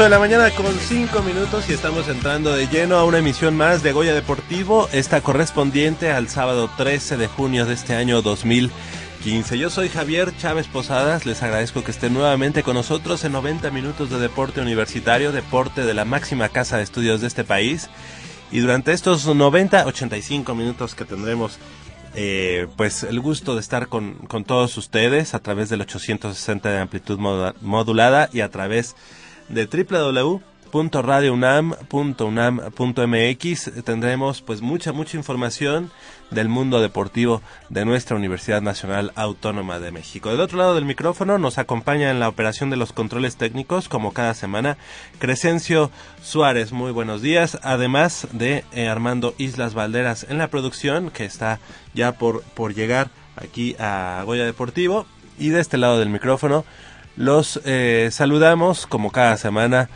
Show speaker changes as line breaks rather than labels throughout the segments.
8 de la mañana con 5 minutos y estamos entrando de lleno a una emisión más de Goya Deportivo, esta correspondiente al sábado 13 de junio de este año 2015. Yo soy Javier Chávez Posadas, les agradezco que estén nuevamente con nosotros en 90 minutos de deporte universitario, deporte de la máxima casa de estudios de este país. Y durante estos 90, 85 minutos que tendremos eh, pues el gusto de estar con, con todos ustedes a través del 860 de amplitud modulada y a través de www.radiounam.unam.mx tendremos pues mucha mucha información del mundo deportivo de nuestra Universidad Nacional Autónoma de México. Del otro lado del micrófono nos acompaña en la operación de los controles técnicos como cada semana Crescencio Suárez. Muy buenos días. Además de eh, Armando Islas Valderas en la producción que está ya por por llegar aquí a Goya Deportivo y de este lado del micrófono los eh, saludamos como cada semana.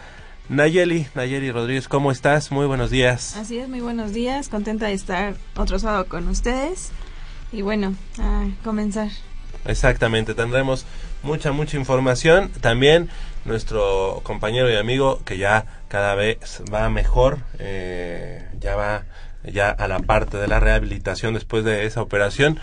Nayeli, Nayeli Rodríguez, ¿cómo estás? Muy buenos días.
Así es, muy buenos días, contenta de estar otro sábado con ustedes y bueno, a comenzar.
Exactamente, tendremos mucha, mucha información. También nuestro compañero y amigo que ya cada vez va mejor, eh, ya va ya a la parte de la rehabilitación después de esa operación.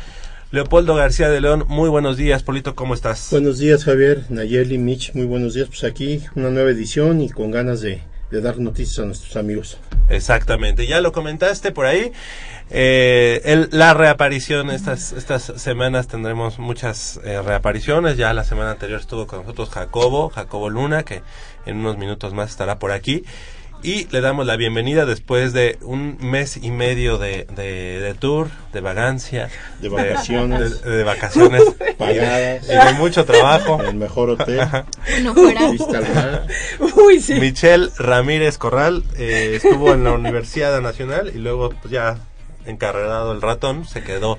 Leopoldo García de León, muy buenos días, Polito, ¿cómo estás?
Buenos días, Javier, Nayeli, Mitch, muy buenos días. Pues aquí una nueva edición y con ganas de, de dar noticias a nuestros amigos.
Exactamente, ya lo comentaste por ahí. Eh, el- la reaparición, estas, estas semanas tendremos muchas eh, reapariciones. Ya la semana anterior estuvo con nosotros Jacobo, Jacobo Luna, que en unos minutos más estará por aquí. Y le damos la bienvenida después de un mes y medio de, de, de tour, de vagancia,
De vacaciones.
de, de vacaciones
Pagadas.
y de mucho trabajo.
En el mejor hotel.
Bueno, fuera.
Vista al mar.
Uy, sí.
Michelle Ramírez Corral eh, estuvo en la Universidad Nacional y luego pues ya encarregado el ratón se quedó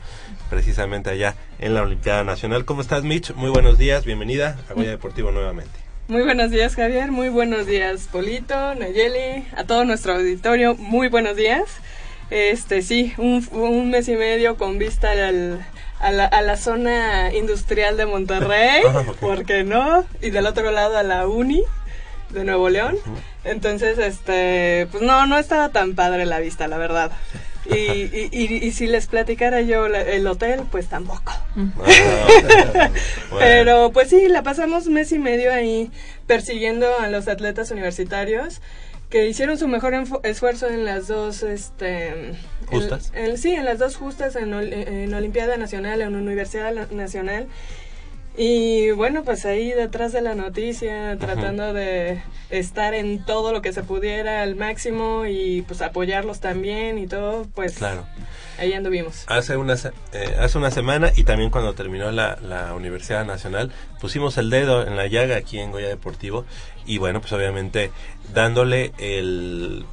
precisamente allá en la Olimpiada Nacional. ¿Cómo estás, Mitch? Muy buenos días, bienvenida a Goya Deportivo nuevamente.
Muy buenos días, Javier. Muy buenos días, Polito, Nayeli, a todo nuestro auditorio. Muy buenos días. Este, sí, un, un mes y medio con vista al, a, la, a la zona industrial de Monterrey,
Ah.
¿por qué no? Y del otro lado a la Uni de Nuevo León. Entonces, este, pues no, no estaba tan padre la vista, la verdad. Y, y, y, y si les platicara yo la- el hotel, pues tampoco.
Ah, bueno.
Pero pues sí, la pasamos mes y medio ahí persiguiendo a los atletas universitarios que hicieron su mejor enfo- esfuerzo en las dos este en-
¿Justas?
en- sí, en las dos justas en, ol- en Olimpiada Nacional, en Universidad Nacional. Y bueno, pues ahí detrás de la noticia, tratando de estar en todo lo que se pudiera al máximo y pues apoyarlos también y todo, pues
Claro.
ahí anduvimos.
Hace una, eh, hace una semana y también cuando terminó la, la Universidad Nacional pusimos el dedo en la llaga aquí en Goya Deportivo y bueno, pues obviamente dándole el,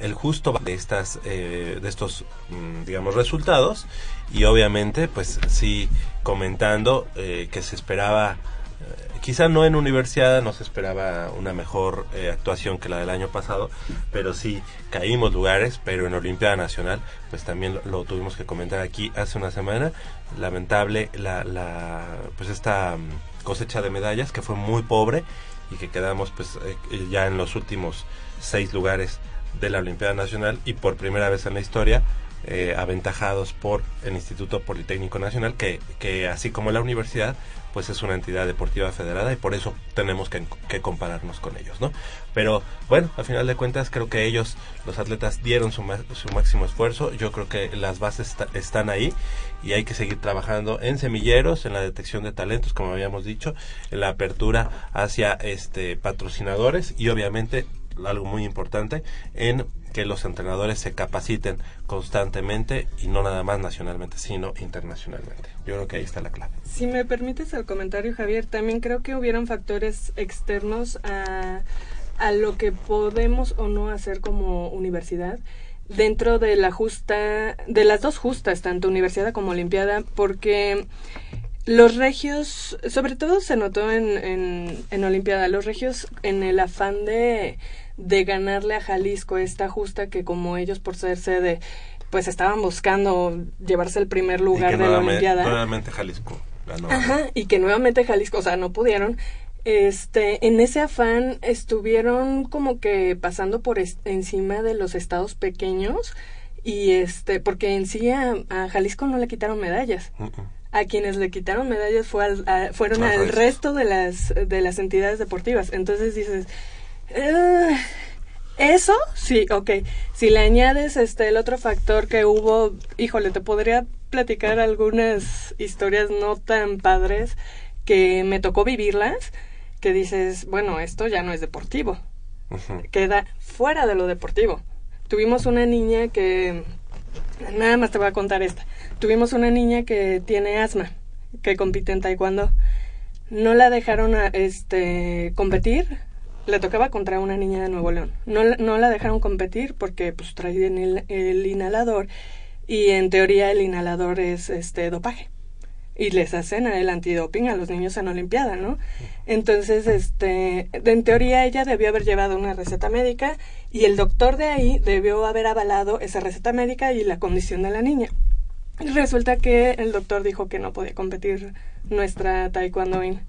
el justo de estas eh, de estos mm, digamos resultados y obviamente pues sí comentando eh, que se esperaba eh, quizá no en universidad no se esperaba una mejor eh, actuación que la del año pasado, pero sí caímos lugares, pero en Olimpiada Nacional, pues también lo, tuvimos que comentar aquí hace una semana. Lamentable la, la pues esta mm, cosecha de medallas que fue muy pobre y que quedamos pues eh, ya en los últimos seis lugares de la Olimpiada Nacional y por primera vez en la historia eh, aventajados por el Instituto Politécnico Nacional que, que así como la universidad pues es una entidad deportiva federada y por eso tenemos que, que compararnos con ellos, ¿no? Pero bueno, al final de cuentas creo que ellos, los atletas, dieron su, su máximo esfuerzo. Yo creo que las bases están ahí y hay que seguir trabajando en semilleros, en la detección de talentos, como habíamos dicho, en la apertura hacia este patrocinadores y obviamente algo muy importante en que los entrenadores se capaciten constantemente y no nada más nacionalmente, sino internacionalmente. Yo creo que ahí está la clave.
Si me permites el comentario, Javier, también creo que hubieron factores externos a, a lo que podemos o no hacer como universidad dentro de la justa, de las dos justas, tanto universidad como olimpiada, porque los regios, sobre todo se notó en, en, en Olimpiada, los regios en el afán de, de ganarle a Jalisco esta justa que como ellos por ser sede, pues estaban buscando llevarse el primer
Y
lugar
que
de la Olimpiada.
nuevamente Jalisco ganó.
Ajá, y que nuevamente Jalisco, o sea, no pudieron. Este, en ese afán estuvieron como que pasando por encima de los estados pequeños y este, porque en sí a, a Jalisco no le quitaron medallas. A quienes le quitaron medallas fue al- a- fueron
Al resto
de las de las entidades deportivas. Entonces dices, "Ah, eso sí, ok. Si le añades este el otro factor que hubo, híjole, te podría platicar algunas historias no tan padres que me tocó vivirlas, que dices, bueno, esto ya no es deportivo, queda fuera de lo deportivo. Tuvimos una niña que, nada más te voy a contar esta, tuvimos una niña que tiene asma, que compite en taekwondo. No la dejaron a, este competir, le tocaba contra una niña de Nuevo León. No, no la dejaron competir porque pues traían el, inhalador y en teoría el inhalador es este dopaje y les hacen el antidoping a los niños en Olimpiada, ¿no? Entonces, este, en teoría ella debió haber llevado una receta médica y el doctor de ahí debió haber avalado esa receta médica y la condición de la niña. Resulta que el doctor dijo que no podía competir nuestra taekwondoín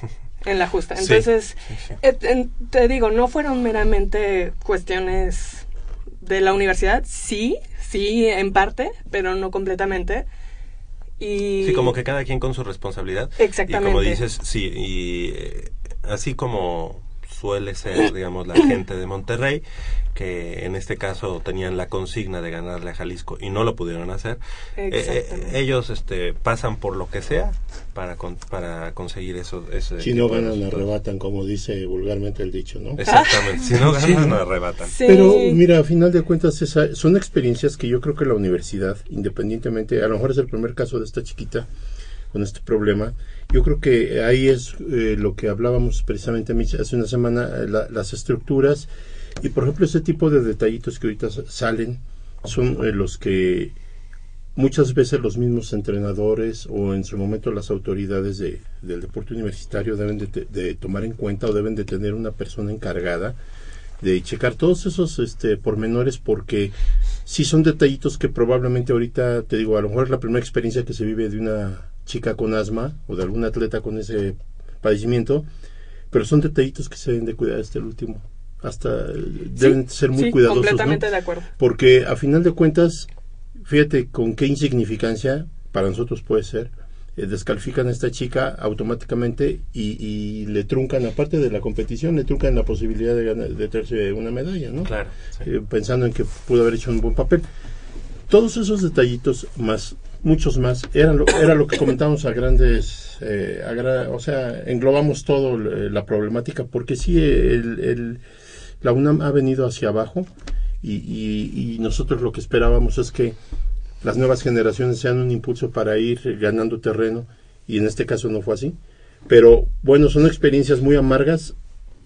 en la justa. Entonces,
sí, sí.
eh, te digo, no fueron meramente cuestiones de la universidad, sí, sí, en parte, pero no completamente. Y
Sí, como que cada quien con su responsabilidad.
Exactamente.
Y como dices, sí, y eh, así como suele ser, digamos, la gente de Monterrey, que en este caso tenían la consigna de ganarle a Jalisco y no lo pudieron hacer, eh, eh, ellos este, pasan por lo que sea para con- para conseguir eso. Ese
Si no ganan, arrebatan, como dice vulgarmente el dicho, ¿no?
Exactamente, si no
Sí,
ganan,
¿no?
arrebatan.
Sí.
Pero mira, a final de cuentas esa, son experiencias que yo creo que la universidad, independientemente, a lo mejor es el primer caso de esta chiquita con este problema, yo creo que ahí es eh, lo que hablábamos precisamente hace una semana, eh, la- las estructuras. Y por ejemplo ese tipo de detallitos que ahorita sa- salen son eh, los que muchas veces los mismos entrenadores o en su momento las autoridades de, del deporte universitario deben de, de tomar en cuenta o deben de tener una persona encargada de checar todos esos este, pormenores porque sí son detallitos que probablemente ahorita, te digo, a lo mejor es la primera experiencia que se vive de una chica con asma o de algún atleta con ese padecimiento, pero son detallitos que se deben de cuidar hasta el último. Hasta deben ser muy
sí,
cuidadosos. ¿no?
completamente de acuerdo.
Porque a final de cuentas, fíjate con qué insignificancia para nosotros puede ser. eh, descalifican a esta chica automáticamente y, y le truncan, aparte de la competición, le truncan la posibilidad de, ganar, de traerse una medalla, ¿no?
Claro. sí.
Eh, pensando en que pudo haber hecho un buen papel. Todos esos detallitos, más muchos más, eran lo, era lo que comentamos a grandes, eh, o sea, englobamos todo eh, la problemática, porque sí, el, la UNAM ha venido hacia abajo y- y nosotros lo que esperábamos es que las nuevas generaciones sean un impulso para ir ganando terreno y en este caso no fue así. Pero bueno, son experiencias muy amargas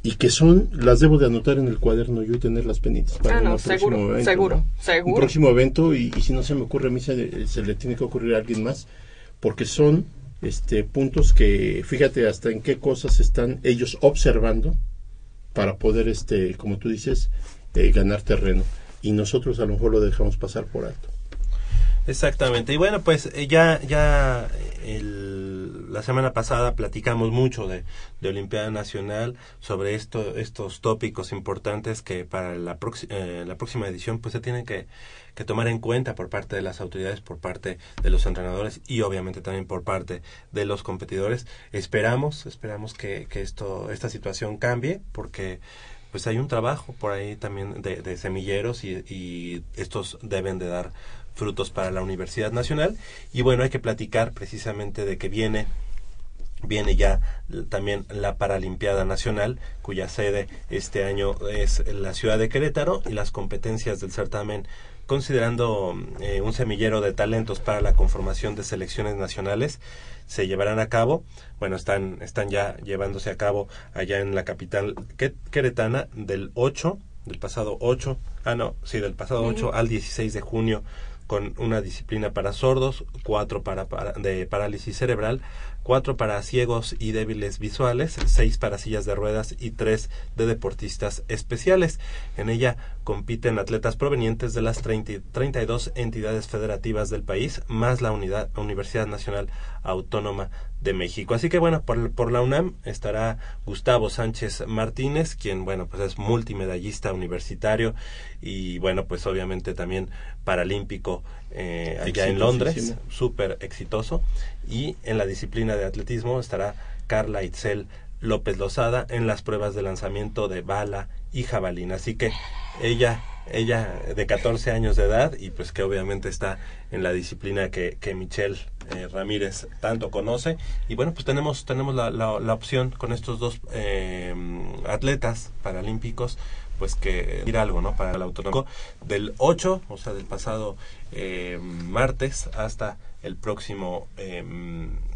y que son, las debo de anotar en el cuaderno yo y tenerlas pendientes para
Ah,
un
no,
próximo
seguro,
evento,
seguro,
¿no?
seguro.
Un próximo evento y, y si no se me ocurre a mí se, se le tiene que ocurrir a alguien más porque son este puntos que fíjate hasta en qué cosas están ellos observando para poder este como tú dices eh, ganar terreno y nosotros a lo mejor lo dejamos pasar por alto.
Exactamente. Y bueno, pues eh, ya, ya el- la semana pasada platicamos mucho de, Olimpiada Nacional sobre esto, estos tópicos importantes que para la, proxi- eh, la próxima edición pues se tienen que, que tomar en cuenta por parte de las autoridades, por parte de los entrenadores y obviamente también por parte de los competidores. Esperamos, esperamos que, que esto, esta situación cambie porque pues hay un trabajo por ahí también de, de semilleros y estos deben de dar frutos para la Universidad Nacional. Y bueno hay que platicar precisamente de que viene viene ya también la Paralimpiada Nacional, cuya sede este año es la ciudad de Querétaro y las competencias del certamen considerando eh, un semillero de talentos para la conformación de selecciones nacionales se llevarán a cabo, bueno, están están ya llevándose a cabo allá en la capital que- queretana del 8 del pasado 8, ah no, sí, del pasado 8 al 16 de junio con una disciplina para sordos, cuatro para, para- de parálisis cerebral, cuatro para ciegos y débiles visuales, seis para sillas de ruedas y tres de deportistas especiales. En ella compiten atletas provenientes de las 30 y 32 entidades federativas del país, más la unidad, Universidad Nacional Autónoma de México. Así que bueno, por, por la UNAM estará Gustavo Sánchez Martínez, quien bueno, pues es multimedallista universitario y bueno, pues obviamente también paralímpico eh, allá en Londres, súper exitoso. Y en la disciplina de atletismo estará Carla Itzel López Lozada en las pruebas de lanzamiento de bala y jabalina. Así que ella, ella de 14 años de edad y pues que obviamente está en la disciplina que, que Michelle eh, Ramírez tanto conoce. Y bueno, pues tenemos, tenemos la, la, la opción con estos dos eh, atletas paralímpicos pues que ir algo, ¿no? Para el autonómico del 8, o sea, del pasado eh, martes hasta el próximo eh,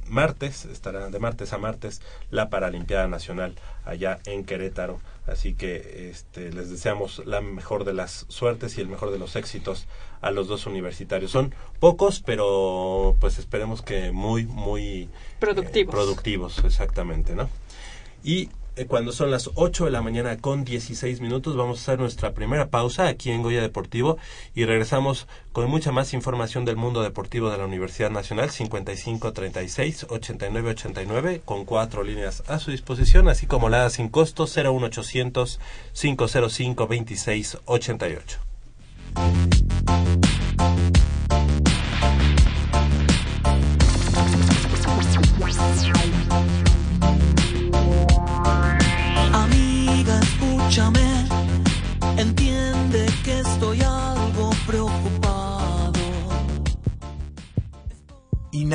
martes, estará de martes a martes la Paralimpiada Nacional allá en Querétaro. Así que este, les deseamos la mejor de las suertes y el mejor de los éxitos a los dos universitarios. Son pocos, pero pues esperemos que muy, muy
Productivos.
eh, productivos, exactamente, ¿no? Y cuando son las 8 de la mañana con 16 minutos vamos a hacer nuestra primera pausa aquí en Goya Deportivo y regresamos con mucha más información del mundo deportivo de la Universidad Nacional 55 36 89 89 con cuatro líneas a su disposición así como la sin costo 01800 505 26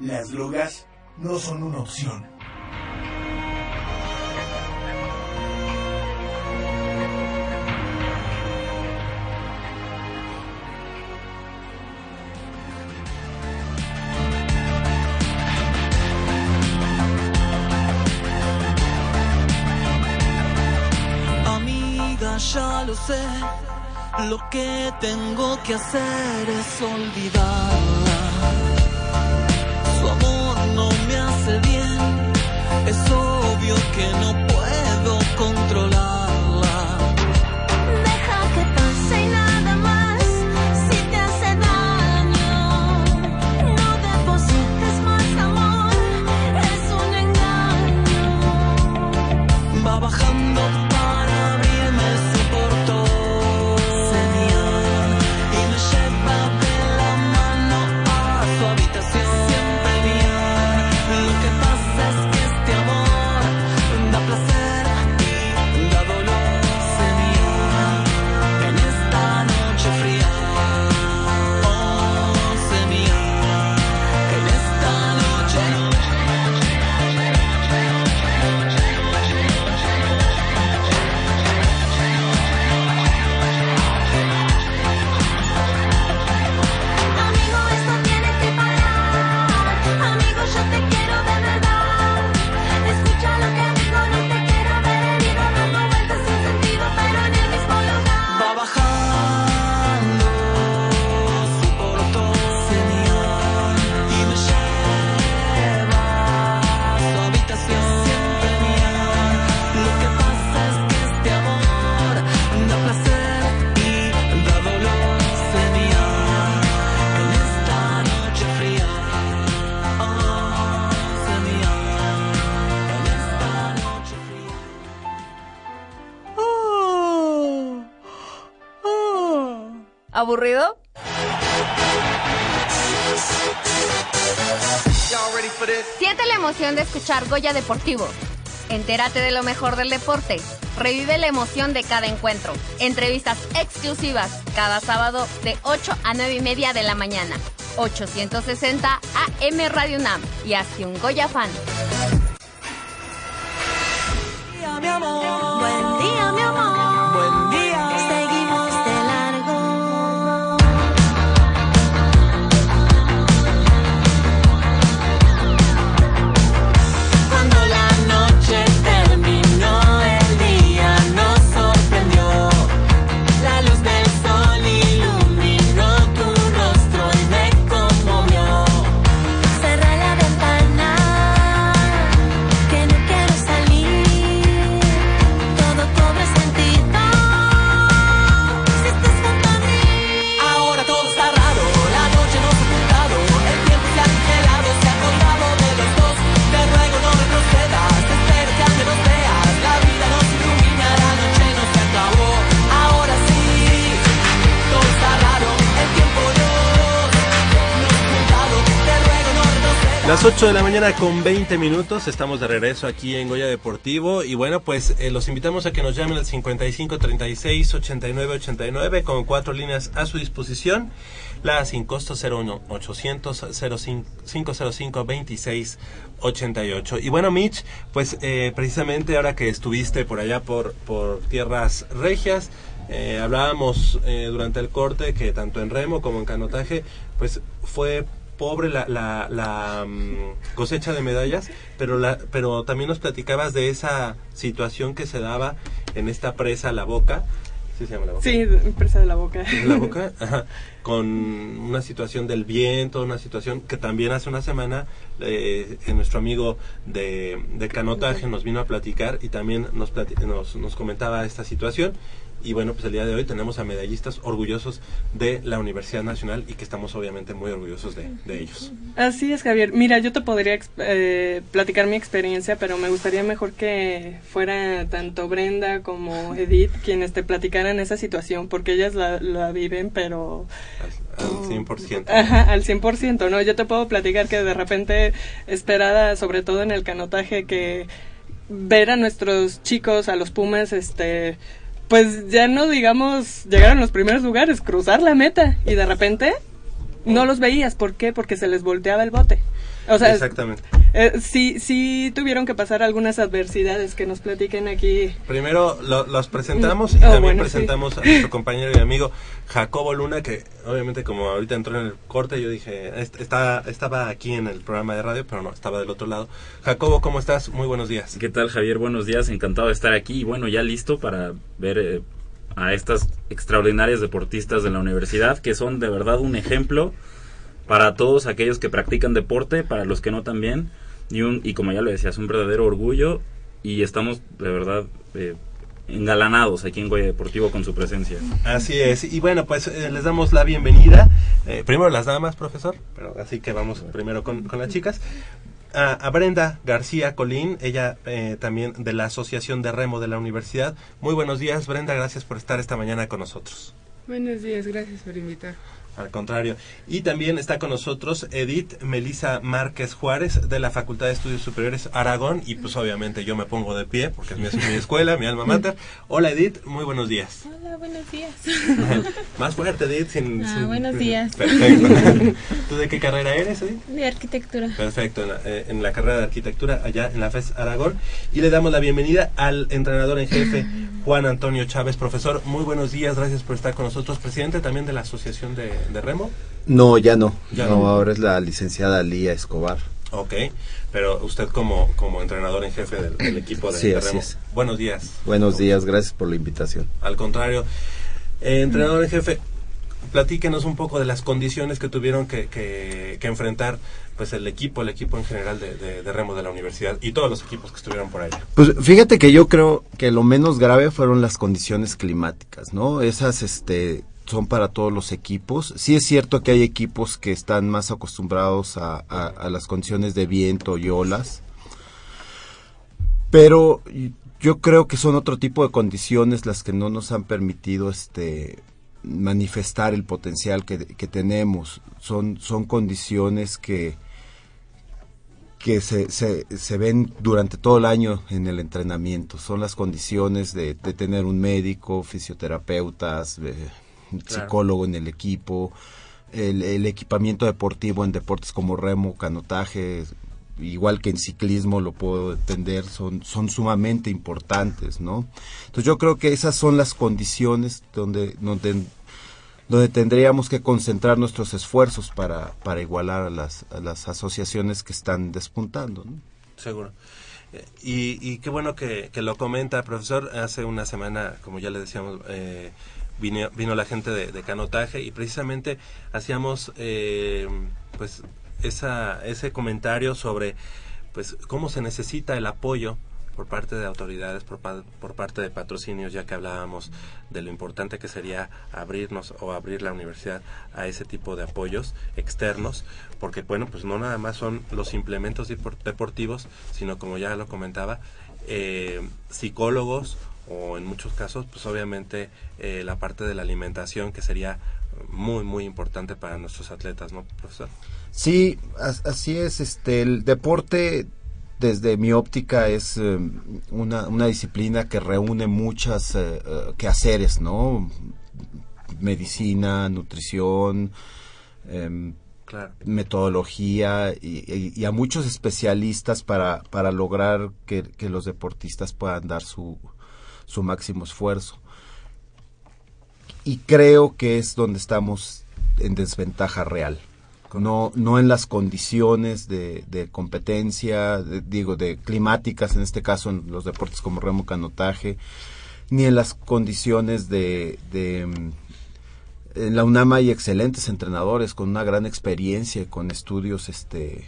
Las drogas no son una opción.
Amiga, ya lo sé, lo que tengo que hacer es olvidarla. Es obvio que no puedo controlarla.
¿Aburrido? Siente la emoción de escuchar Goya Deportivo. Entérate de lo mejor del deporte. Revive la emoción de cada encuentro. Entrevistas exclusivas cada sábado de 8 a 9 y media de la mañana. 860 AM Radio UNAM y hazte un Goya fan.
mi amor.
Buen
Las 8 de la mañana con 20 minutos, estamos de regreso aquí en Goya Deportivo y bueno, pues eh, los invitamos a que nos llamen al 55 36 89 89 con cuatro líneas a su disposición. La sin costo 01 800 05 505 26 88. Y bueno, Mitch, pues eh, precisamente ahora que estuviste por allá por, por tierras regias, eh, hablábamos durante el corte que tanto en remo como en canotaje, pues fue pobre la, la, la, mm, cosecha de medallas, pero, la, pero también nos platicabas de esa situación que se daba en esta presa La Boca. ¿Sí se llama La Boca?
Sí, presa de la boca.
la boca, ajá, con una situación del viento, una situación que también hace una semana eh, eh, nuestro amigo de, de canotaje nos vino a platicar y también nos, plati- nos, nos comentaba esta situación. Y bueno, pues el día de hoy tenemos a medallistas orgullosos de la Universidad Nacional y que estamos obviamente muy orgullosos de, de ellos.
Así es, Javier. Mira, yo te podría eh, platicar mi experiencia, pero me gustaría mejor que fuera tanto Brenda como Edith quienes te platicaran esa situación, porque ellas la, la viven, pero
Al, al 100%.
Ajá, al 100%, ¿no? Yo te puedo platicar que de repente esperada, sobre todo en el canotaje, que ver a nuestros chicos, a los Pumas, este, pues ya no digamos llegar a los primeros lugares, cruzar la meta y de repente no los veías. ¿Por qué? Porque se les volteaba el bote. O sea,
Exactamente.
Eh, sí, sí tuvieron que pasar algunas adversidades que nos platiquen aquí.
Primero lo- los presentamos y
Oh,
también
bueno, sí.
presentamos a nuestro compañero y amigo Jacobo Luna, que obviamente como ahorita entró en el corte, yo dije, est- está, estaba aquí en el programa de radio, pero no, estaba del otro lado. Jacobo, ¿cómo estás? Muy buenos días.
¿Qué tal, Javier? Buenos días, encantado de estar aquí y bueno, ya listo para ver eh, a estas extraordinarias deportistas de la universidad que son de verdad un ejemplo para todos aquellos que practican deporte, para los que no también, y, un, y como ya lo decías, un verdadero orgullo y estamos de verdad eh, engalanados aquí en Goya Deportivo con su presencia.
Así es. Y bueno, pues eh, les damos la bienvenida. Eh, primero las damas, profesor. Pero así que vamos primero con, con las chicas. A, a Brenda García Colín, ella eh, también de la Asociación de Remo de la Universidad. Muy buenos días, Brenda. Gracias por estar esta mañana con nosotros.
Buenos días, gracias por invitar.
Al contrario. Y también está con nosotros Edith Melisa Márquez Juárez de la Facultad de Estudios Superiores Aragón. Y pues obviamente yo me pongo de pie porque es mi, mi escuela, mi alma mater. Hola Edith, muy buenos días.
Hola, buenos días.
Más fuerte Edith. Sin,
Ah,
sin-
buenos días.
Perfecto. ¿Tú de qué carrera eres Edith?
De arquitectura.
Perfecto, en la, eh, en la carrera de arquitectura allá en la FES Aragón. Y le damos la bienvenida al entrenador en jefe, Juan Antonio Chávez. Profesor, muy buenos días, gracias por estar con nosotros. Presidente también de la Asociación de, de Remo.
No, ya no.
Ya
no,
no.
ahora es la licenciada Lía Escobar.
Ok, pero usted como, como entrenador en jefe del, del equipo de,
Sí,
de
así
Remo.
es.
Buenos días.
Buenos días, gracias por la invitación.
Al contrario, eh, entrenador en jefe, platíquenos un poco de las condiciones que tuvieron que, que- que enfrentar pues el equipo, el equipo en general de, de- de Remo de la universidad y todos los equipos que estuvieron por allá.
Pues fíjate que yo creo que lo menos grave fueron las condiciones climáticas, ¿no? Esas, este, son para todos los equipos. Sí es cierto que hay equipos que están más acostumbrados a, las condiciones de viento y olas, pero yo creo que son otro tipo de condiciones las que no nos han permitido, este, manifestar el potencial que, tenemos. Son, son condiciones que, que se, se, se ven durante todo el año en el entrenamiento. Son las condiciones de, de tener un médico, fisioterapeutas, eh, psicólogo en el equipo, el, el equipamiento deportivo en deportes como remo, canotaje, igual que en ciclismo lo puedo entender, son, son sumamente importantes, ¿no? Entonces yo creo que esas son las condiciones donde, donde, donde tendríamos que concentrar nuestros esfuerzos para, para igualar a las, a las asociaciones que están despuntando, ¿no?
Seguro. Eh, Y, y qué bueno que, que lo comenta, profesor. Hace una semana, como ya le decíamos, eh, vino, vino la gente de, canotaje y precisamente hacíamos eh, pues esa, ese comentario sobre pues cómo se necesita el apoyo por parte de autoridades, por, por parte de patrocinios, ya que hablábamos de lo importante que sería abrirnos o abrir la universidad a ese tipo de apoyos externos, porque bueno, pues no nada más son los implementos depor- deportivos, sino como ya lo comentaba, eh, psicólogos o en muchos casos, pues obviamente eh, la parte de la alimentación que sería muy, muy importante para nuestros atletas, ¿no, profesor?
Sí, as- así es. Este, el deporte, desde mi óptica, es eh, una, una disciplina que reúne muchas eh, eh, quehaceres, ¿no? Medicina, nutrición, em,
Claro.
metodología y, y- y a muchos especialistas para, para lograr que, que los deportistas puedan dar su, su máximo esfuerzo. Y creo que es donde estamos en desventaja real. No, no en las condiciones de, competencia, digo, de climáticas, en este caso en los deportes como remo canotaje, ni en las condiciones de, mm, en la UNAM hay excelentes entrenadores con una gran experiencia con estudios este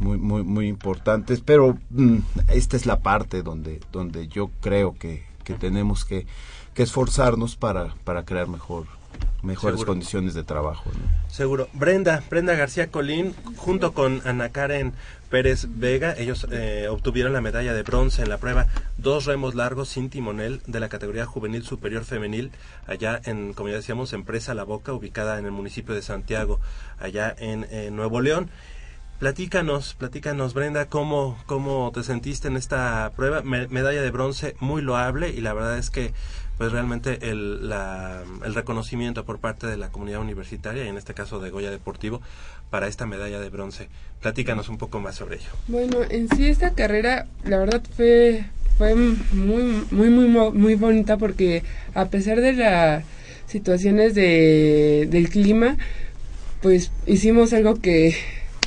muy muy muy importantes pero mm, esta es la parte donde donde yo creo que, que tenemos que, que esforzarnos para, para crear mejor mejores
Seguro.
condiciones de trabajo ¿no?
Seguro. Brenda, Brenda García Colín, junto con Ana Karen Pérez Vega, ellos eh, obtuvieron la medalla de bronce en la prueba dos remos largos sin timonel de la categoría juvenil superior femenil, allá en, como ya decíamos, Empresa La Boca, ubicada en el municipio de Santiago, allá en, eh, Nuevo León. Platícanos, platícanos, Brenda, cómo, cómo te sentiste en esta prueba. Me- medalla de bronce muy loable y la verdad es que pues realmente el, el reconocimiento por parte de la comunidad universitaria y en este caso de Goya Deportivo para esta medalla de bronce. Platícanos un poco más sobre ello.
Bueno, en sí esta carrera, la verdad fue fue muy muy muy muy bonita porque a pesar de las situaciones de, del clima, pues hicimos algo que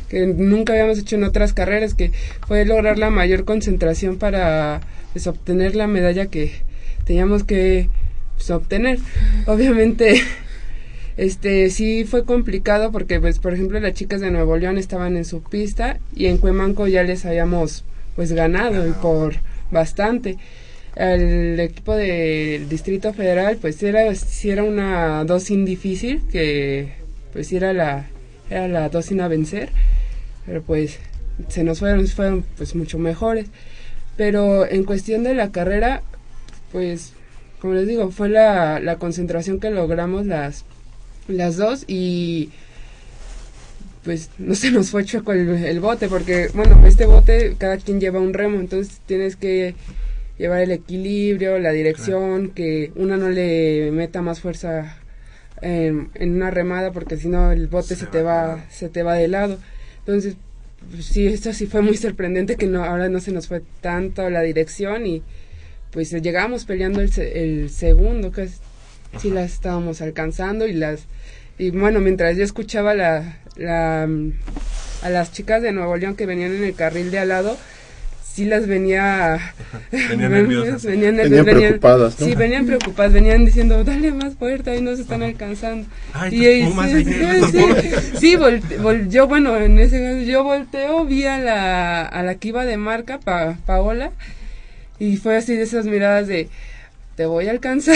que nunca habíamos hecho en otras carreras, que fue lograr la mayor concentración para pues, obtener la medalla que teníamos que pues, obtener. Obviamente
este sí fue complicado porque pues por ejemplo las chicas de Nuevo León estaban en su pista y en Cuemanco ya les habíamos pues ganado y por bastante. El equipo del Distrito Federal pues era sí era una dosin difícil que pues era la era la dosin a vencer pero pues se nos fueron fueron pues mucho mejores. Pero en cuestión de la carrera pues como les digo fue la, la concentración que logramos las las dos y pues no se nos fue chueco el, el bote porque bueno este bote cada quien lleva un remo entonces tienes que llevar el equilibrio la dirección que una no le meta más fuerza en, en una remada porque si no el bote se, te va se te va de lado. Entonces pues, sí esto sí fue muy sorprendente que no ahora no se nos fue tanto la dirección y pues llegamos peleando el, se- el segundo que es- sí las estábamos alcanzando y las y bueno mientras yo escuchaba la, la mm, a las chicas de Nuevo León que venían en el carril de al lado sí las venía
Venían nerviosas.
venían,
Venían preocupadas, ¿no?
sí venían preocupadas venían diciendo dale más fuerte ahí nos están alcanzando
Ay,
y ahí
pumas,
sí,
ahí
sí, sí, sí, volte- vol- yo bueno en ese caso, yo volteo vi a la a la que iba de marca pa, Paola y fue así de esas miradas de te voy a alcanzar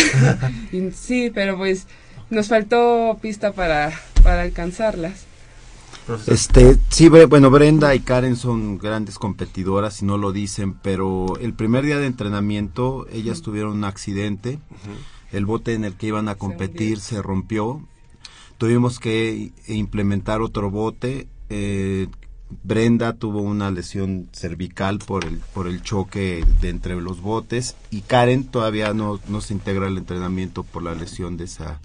Y sí pero pues nos faltó pista para para alcanzarlas
Profesor.
Este, sí, bueno, Brenda y Karen son grandes competidoras y no lo dicen, pero el primer día de entrenamiento ellas tuvieron un accidente. El bote en el que iban a competir se rompió. Tuvimos que implementar otro bote. eh, Brenda tuvo una lesión cervical por el, por el choque de entre los botes y Karen todavía no, no se integra al entrenamiento por la lesión de esa,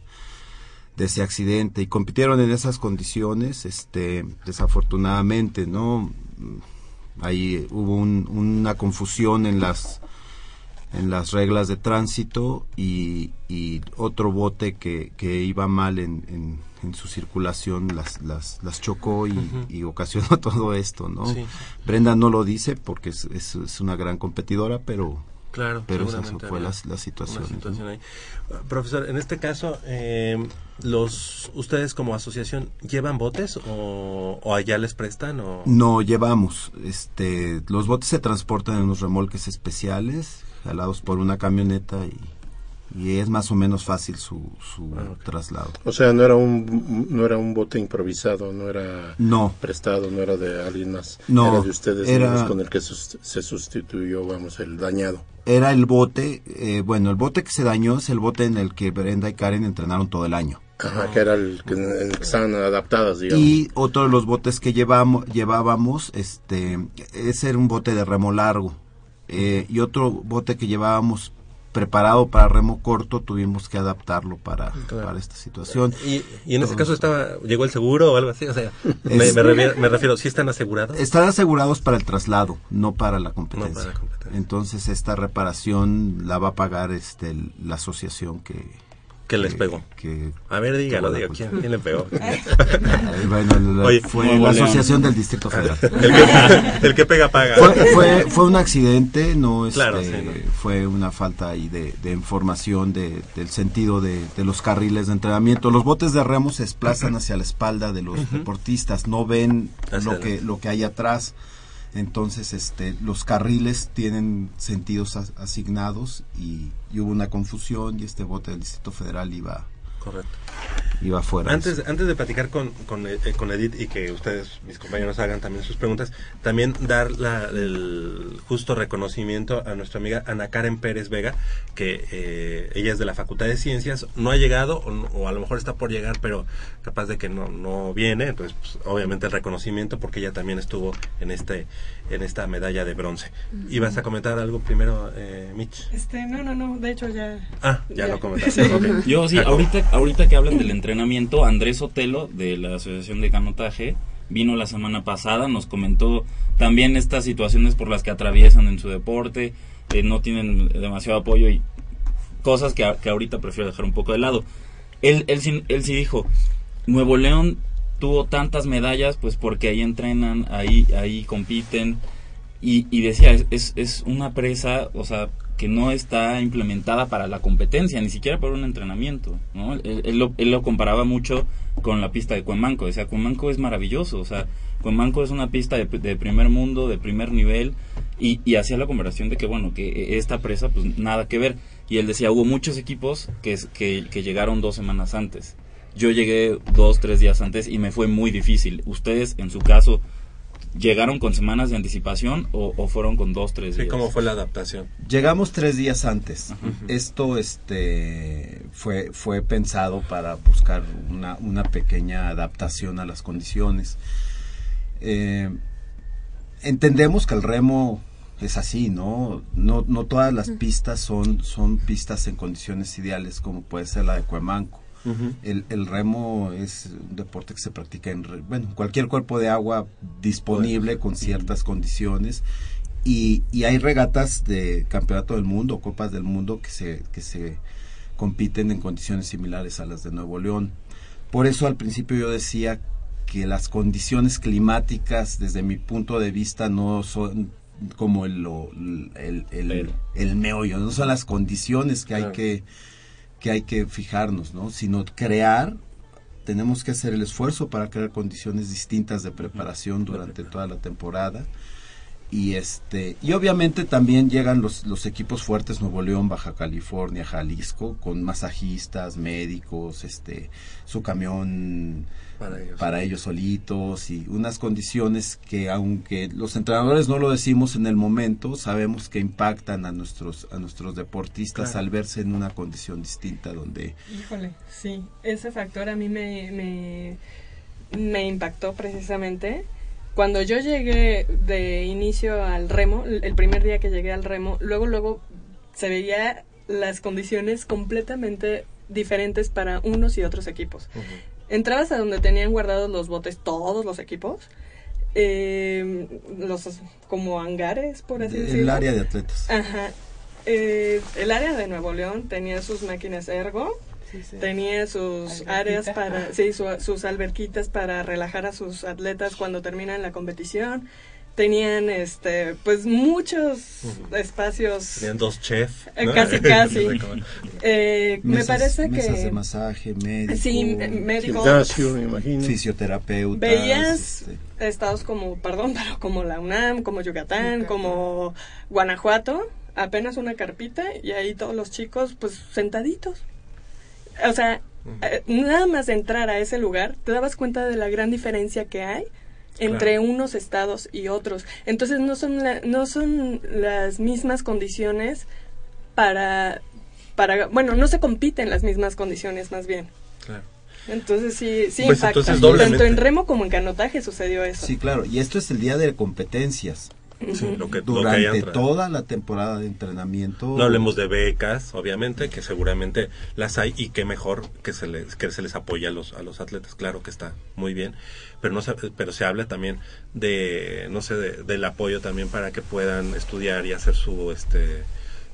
de ese accidente y compitieron en esas condiciones, este, desafortunadamente, ¿no? Ahí hubo un- una confusión en las en las reglas de tránsito y, y otro bote que, que iba mal en, en, en su circulación las, las, las chocó y, y ocasionó todo esto, ¿no?
Sí.
Brenda no lo dice porque es, es, es una gran competidora, pero
Claro,
pero esa fue la, la situación.
Uh, Profesor, en este caso, eh, los ustedes como asociación llevan botes o, o allá les prestan o
No llevamos, este, los botes se transportan en unos remolques especiales, jalados por una camioneta y, y es más o menos fácil su, su
Ah,
traslado.
O sea, no era un no era un bote improvisado, no era
No,
prestado, no era de alguien más.
No,
era de ustedes
era-
mismos con el que se sustituyó, vamos, el dañado.
era el bote, eh, bueno, el bote que se dañó es el bote en el que Brenda y Karen entrenaron todo el año.
Ajá, que era el que, en el que estaban adaptadas, digamos.
Y otro de los botes que llevamos, llevábamos, este, ese era un bote de remo largo. Eh, y otro bote que llevábamos preparado para remo corto, tuvimos que adaptarlo para,
Claro.
para esta situación.
y, y en ese caso estaba llegó el seguro o algo así, o sea, me,
Es-
me refiero, me refiero, ¿sí están asegurados?
Están asegurados para el traslado, no para la
No
competencia.
para la competencia.
Entonces esta reparación la va a pagar este la asociación que
que les pegó.
que
A ver, dígalo,
culpa.
¿quién, quién le pegó?
bueno, la-
Oye,
fue la asociación del Distrito Federal.
el, que, el que pega paga.
fue, fue, fue un accidente, no este,
Claro, sí, ¿no?
fue una falta ahí de, de información de, del sentido de, de los carriles de entrenamiento. Los botes de remo se desplazan hacia la espalda de los deportistas, no ven
Hacia
lo que, lo que hay atrás. Entonces, este, los carriles tienen sentidos as- asignados y, y hubo una confusión y este bote del Distrito Federal iba,
Correcto.
iba fuera.
Antes, antes de platicar con, con, eh, con Edith y que ustedes, mis compañeros, hagan también sus preguntas, también dar la- el justo reconocimiento a nuestra amiga Ana Karen Pérez Vega, que eh, ella es de la Facultad de Ciencias, no ha llegado, o, o a lo mejor está por llegar, pero capaz de que no, no viene, entonces pues, obviamente el reconocimiento porque ella también estuvo en este en esta medalla de bronce. ¿Ibas a comentar algo primero, eh, Mitch?
Este, no, no, no, de hecho ya.
Ah, ya,
Ya.
lo comentaste. ok.
Yo sí,
Ah,
ahorita, ahorita que hablan del entrenamiento, Andrés Otelo de la Asociación de Canotaje vino la semana pasada, nos comentó también estas situaciones por las que atraviesan en su deporte, eh, no tienen demasiado apoyo y cosas que, que ahorita prefiero dejar un poco de lado. Él, él, sí, él sí dijo, Nuevo León tuvo tantas medallas pues porque ahí entrenan, ahí, ahí compiten. Y, decía, es, es, una presa, o sea, que no está implementada para la competencia, ni siquiera para un entrenamiento, ¿no? Él, lo, comparaba mucho con la pista de Cuemanco, decía, Cuemanco es maravilloso, o sea, Cuemanco es una pista de, de primer mundo, de primer nivel, y, hacía la comparación de que, bueno, que esta presa, pues nada que ver, y él decía, hubo muchos equipos que, que, que llegaron dos semanas antes, yo llegué dos, tres días antes y me fue muy difícil, ustedes, en su caso, ¿Llegaron con semanas de anticipación o, o fueron con dos, tres días?
Sí, ¿cómo fue la adaptación?
Llegamos tres días antes. Esto este, fue, fue pensado para buscar una, una pequeña adaptación a las condiciones. Eh, entendemos que el remo es así, ¿no? No, no todas las pistas son, son pistas en condiciones ideales, como puede ser la de Cuemanco. El, el remo es un deporte que se practica en bueno, cualquier cuerpo de agua disponible con ciertas condiciones. Y, y hay regatas de campeonato del mundo, copas del mundo que se, que se compiten en condiciones similares a las de Nuevo León. Por eso al principio yo decía que las condiciones climáticas desde mi punto de vista no son como el, lo- el, el, el meollo, no son las condiciones que hay que que hay que fijarnos, ¿no? Sino crear, tenemos que hacer el esfuerzo para crear condiciones distintas de preparación durante toda la temporada. Y este, y obviamente también llegan los, los equipos fuertes Nuevo León, Baja California, Jalisco, con masajistas, médicos, este, su camión
Para ellos.
para ellos solitos y unas condiciones que aunque los entrenadores no lo decimos en el momento, sabemos que impactan a nuestros a nuestros deportistas
Claro.
al verse en una condición distinta donde
Híjole, sí, ese factor a mí me, me, me impactó precisamente. Cuando yo llegué de inicio al remo, el el primer día que llegué al remo, luego, luego se veía las condiciones completamente diferentes para unos y otros equipos. Entrabas a donde tenían guardados los botes todos los equipos, eh, los como hangares, por así decirlo.
el área de atletas.
Ajá. Eh, el área de Nuevo León tenía sus máquinas ergo, tenía sus
Alberquita.
áreas para, sí, su- sus alberquitas para relajar a sus atletas cuando terminan la competición. Tenían, este, pues muchos espacios.
Tenían dos chefs.
Eh, casi, casi. Eh, me
Mesas-
parece
mesas
que
de masaje, médico,
Sí, médico.
Gimnasio, me imagino.
fisioterapeutas,
veías
este,
estados como, perdón, pero como la UNAM, como Yucatán, como Guanajuato, apenas una carpita y ahí todos los chicos pues sentaditos. O sea, eh, nada más de entrar a ese lugar te dabas cuenta de la gran diferencia que hay entre unos estados y otros. Entonces no son la- no son las mismas condiciones para para bueno, no se compiten las mismas condiciones más bien.
Claro.
Entonces sí, sí
Pues
impacta.
entonces.
Tanto en remo como en canotaje sucedió eso.
Sí, claro, y esto es el día de competencias.
Sí, lo que, lo que
Durante toda la temporada de entrenamiento.
No hablemos de becas, obviamente, que seguramente las hay y que mejor que se les, que se les apoye a los, a los atletas. Claro que está muy bien, pero no se, pero se habla también de, no sé, de- del apoyo también para que puedan estudiar y hacer su, este,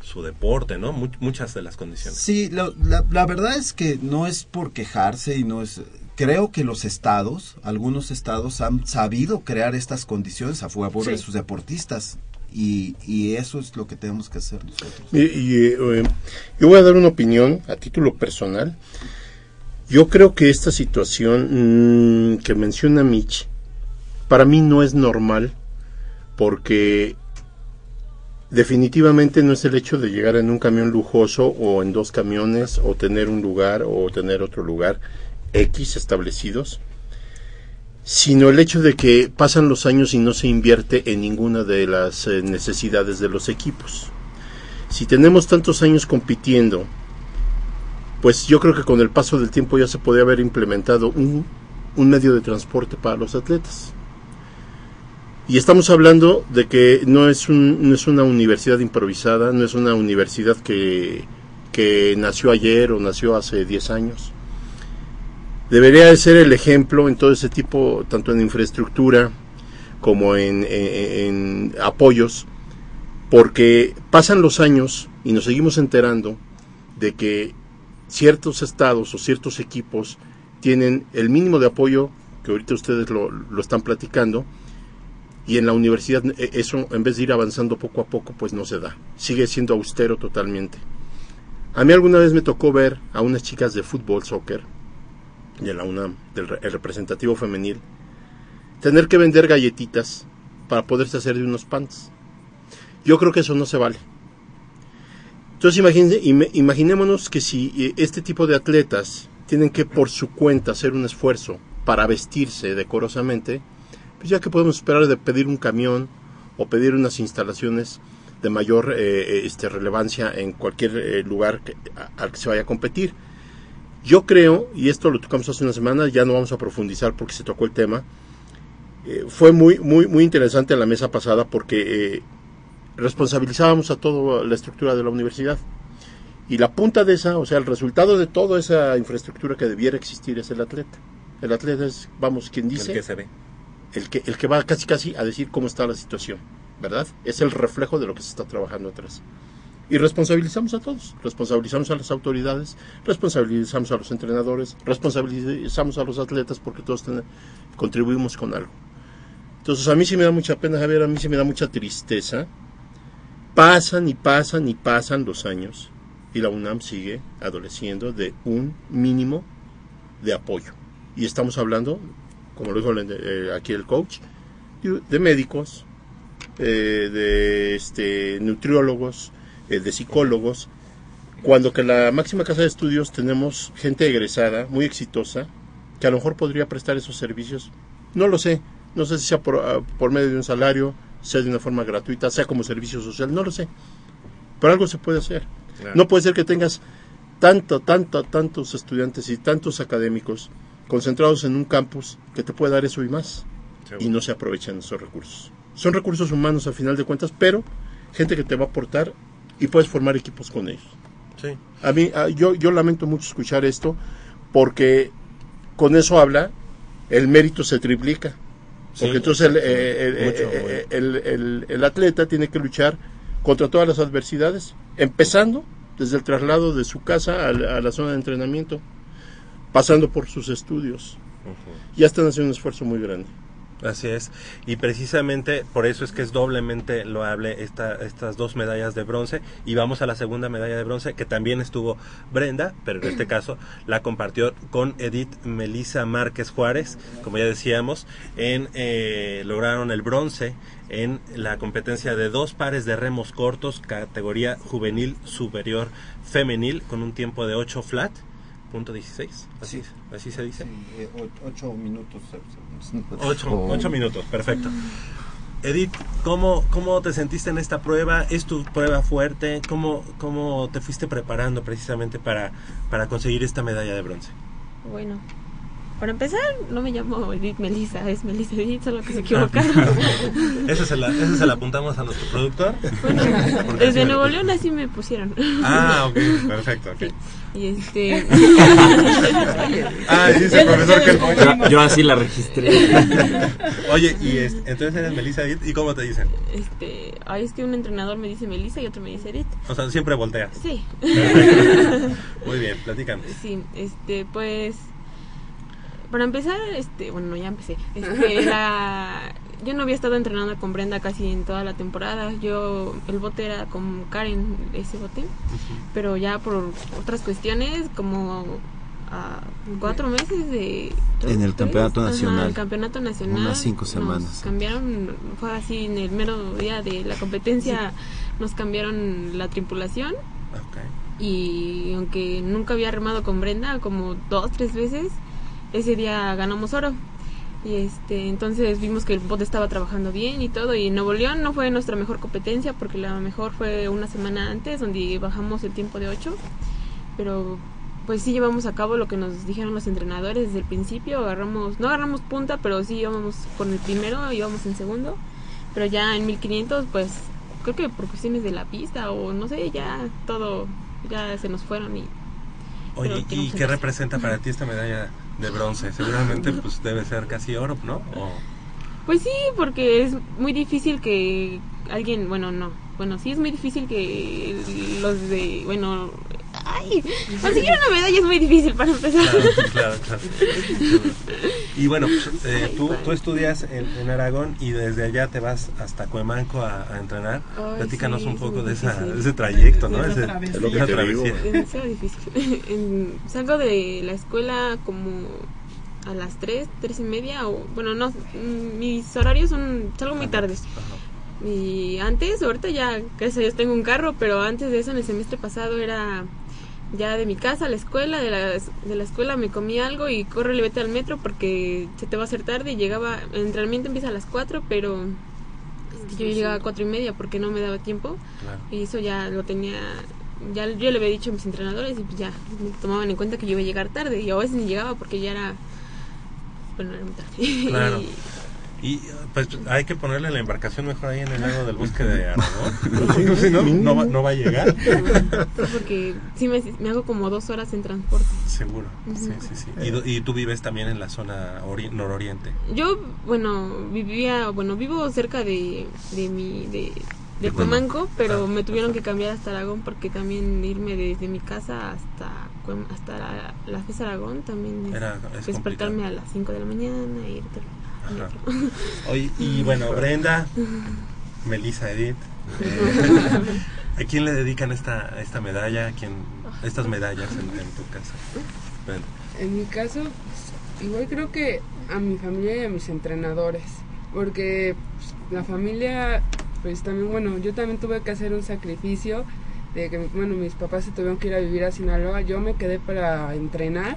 su deporte, ¿no? Mu- muchas de las condiciones.
Sí, lo- la, la verdad es que no es por quejarse y no es... Creo que los estados, algunos estados han sabido crear estas condiciones a favor de sus deportistas y, y eso es lo que tenemos que hacer nosotros.
Y, y, eh, yo voy a dar una opinión a título personal. Yo creo que esta situación mm, que menciona Mitch, para mí no es normal, porque definitivamente no es el hecho de llegar en un camión lujoso o en dos camiones o tener un lugar o tener otro lugar X establecidos, sino el hecho de que pasan los años y no se invierte en ninguna de las eh, necesidades de los equipos. Si tenemos tantos años compitiendo, pues yo creo que con el paso del tiempo ya se podría haber implementado un, un medio de transporte para los atletas. Y estamos hablando de que no es, un- no es una universidad improvisada, no es una universidad que, que nació ayer o nació hace 10 años. Debería de ser el ejemplo en todo ese tipo, tanto en infraestructura como en, apoyos, porque pasan los años y nos seguimos enterando de que ciertos estados o ciertos equipos tienen el mínimo de apoyo, que ahorita ustedes lo, lo están platicando, Y en la universidad eh, eso, en vez de ir avanzando poco a poco, pues no se da. Sigue siendo austero totalmente. A mí alguna vez me tocó ver a unas chicas de fútbol, soccer, de la UNAM, del re- el representativo femenil, tener que vender galletitas para poderse hacer de unos pants. Yo creo que eso no se vale. Entonces ime- imaginémonos que si eh, este tipo de atletas tienen que por su cuenta hacer un esfuerzo para vestirse decorosamente, pues ya que podemos esperar de pedir un camión o pedir unas instalaciones de mayor eh, este, relevancia en cualquier eh, lugar al que se vaya a competir. Yo creo, y esto lo tocamos hace una semana, ya no vamos a profundizar porque se tocó el tema, eh, fue muy, muy, muy interesante la mesa pasada porque eh, responsabilizábamos a toda la estructura de la universidad. Y la punta de esa, o sea, el resultado de toda esa infraestructura que debiera existir es el atleta. El atleta es, vamos, quien dice,
El que se ve.
el que, el que va casi casi a decir cómo está la situación, ¿verdad? Es el reflejo de lo que se está trabajando atrás. Y responsabilizamos a todos, responsabilizamos a las autoridades, responsabilizamos a los entrenadores, responsabilizamos a los atletas porque todos contribuimos con algo. Entonces a mí sí me da mucha pena, Javier, a mí sí me da mucha tristeza. Pasan y pasan y pasan los años y la UNAM sigue adoleciendo de un mínimo de apoyo. Y estamos hablando, como lo dijo eh, aquí el coach, de, de médicos, eh, de este, nutriólogos, eh, de psicólogos, cuando que la máxima casa de estudios tenemos gente egresada, muy exitosa, que a lo mejor podría prestar esos servicios. No lo sé, no sé si sea por, ah, por medio de un salario, sea de una forma gratuita, sea como servicio social, no lo sé. Pero algo se puede hacer.
Claro.
No puede ser que tengas tanto, tanto, tantos estudiantes y tantos académicos concentrados en un campus que te puede dar eso y más. Y no se aprovechan esos recursos. Son recursos humanos a final de cuentas, pero gente que te va a aportar y puedes formar equipos con ellos.
Sí.
A mí, a- yo, yo lamento mucho escuchar esto porque con eso habla, el mérito se triplica. Porque
Sí,
entonces el, eh, el- eh, eh, el- el- el atleta tiene que luchar contra todas las adversidades, empezando desde el traslado de su casa a la, a la zona de entrenamiento, pasando por sus estudios. Ya están haciendo un esfuerzo muy grande.
Así es, y precisamente por eso es que es doblemente loable esta, estas dos medallas de bronce. Y vamos a la segunda medalla de bronce, que también estuvo Brenda, pero en este caso la compartió con Edith Melisa Márquez Juárez, como ya decíamos, en eh, lograron el bronce en la competencia de dos pares de remos cortos, categoría juvenil superior femenil, con un tiempo de 8 flat. Punto 16, así, así se dice.
eh, ocho minutos.
Ocho, ocho minutos, perfecto. Edith, ¿cómo, ¿cómo te sentiste en esta prueba? ¿Es tu prueba fuerte? ¿Cómo, cómo te fuiste preparando precisamente para, para conseguir esta medalla de bronce?
Bueno, para empezar, no me llamo Edith Melissa, es Melissa Edith, solo que se equivocaron.
Ese se, la, ese se la apuntamos a nuestro productor.
Bueno, desde Nuevo León así me pusieron.
Ah, ok, perfecto, ok.
Y este.
Ah, dice el profesor que
Yo, yo así la registré.
Oye, y es- entonces eres Melissa Edith, ¿y cómo te dicen?
Este. Ay, es que un entrenador me dice Melissa y otro me dice Edith.
O sea, siempre volteas.
Sí.
Perfecto. Muy bien, platícanos.
Sí, este, pues. Para empezar, este, bueno, no, ya empecé. Este, la, yo no había estado entrenando con Brenda casi en toda la temporada. Yo, el bote era con Karen, ese bote. Pero ya por otras cuestiones, como a cuatro meses de.
En el
tres,
campeonato
ajá,
nacional.
el campeonato nacional.
Unas cinco
nos
semanas.
cambiaron, fue así en el mero día de la competencia, nos cambiaron la tripulación y aunque nunca había remado con Brenda como dos tres veces ese día ganamos oro. Y este entonces vimos que el bote estaba trabajando bien y todo y Nuevo León no fue nuestra mejor competencia porque la mejor fue una semana antes donde bajamos el tiempo de 8 pero pues sí llevamos a cabo lo que nos dijeron los entrenadores desde el principio agarramos no agarramos punta pero sí íbamos con el primero íbamos en segundo. Pero ya en 1500 pues creo que por cuestiones de la pista o no sé ya todo ya se nos fueron y
Oye, ¿y qué representa para ti esta medalla de bronce? Seguramente pues debe ser casi oro, ¿no? O-
Pues sí, porque es muy difícil que alguien, bueno, no, bueno, sí es muy difícil que los de, bueno, ay, conseguir una medalla es muy difícil para empezar.
Claro, claro, claro. Y bueno, pues, eh, tú, tú estudias en, en Aragón y desde allá te vas hasta Cuemanco a, a entrenar.
Ay,
Platícanos
sí,
un poco de, esa, de ese trayecto, ¿no?
Es lo que
esa
te digo.
Es demasiado difícil. En- salgo de la escuela como a las 3, 3 y media, o bueno, no, mm, mis horarios son, salgo muy tarde. Y antes, ahorita ya, gracias a Dios tengo un carro, pero antes de eso, en el semestre pasado era ya de mi casa a la escuela, de la, de la escuela me comí algo y corre y vete al metro porque se te va a hacer tarde y llegaba, el entrenamiento empieza a las 4, pero es que yo llegaba a 4 y media porque no me daba tiempo.
Claro.
Y eso ya lo tenía, ya yo le había dicho a mis entrenadores y pues ya me tomaban en cuenta que yo iba a llegar tarde y a veces ni llegaba porque ya era, bueno, era muy tarde.
Claro.
Y-
Y pues hay que ponerle la embarcación mejor ahí en el lago del bosque de Aragón. Si no, no, va, no va a llegar.
Porque sí me, me hago como dos horas en transporte.
Seguro. Sí, sí, sí. Y, y tú vives también en la zona ori- nororiente.
Yo, bueno, vivía, bueno, vivo cerca de, de mi, de,
De
Cuemanco, pero
Ah,
me tuvieron que cambiar hasta Aragón porque también irme desde mi casa hasta hasta la, la FES Aragón también es
Era- es
despertarme
complicado.
a las 5 de la mañana e irte
Oye, y bueno, Brenda, Melissa Edith, eh, ¿a quién le dedican esta, esta medalla? ¿A quién, estas medallas en, en tu casa?
En mi caso, pues, igual creo que a mi familia y a mis entrenadores, porque pues, la familia, pues también, bueno, yo también tuve que hacer un sacrificio de que, bueno, mis papás se tuvieron que ir a vivir a Sinaloa, yo me quedé para entrenar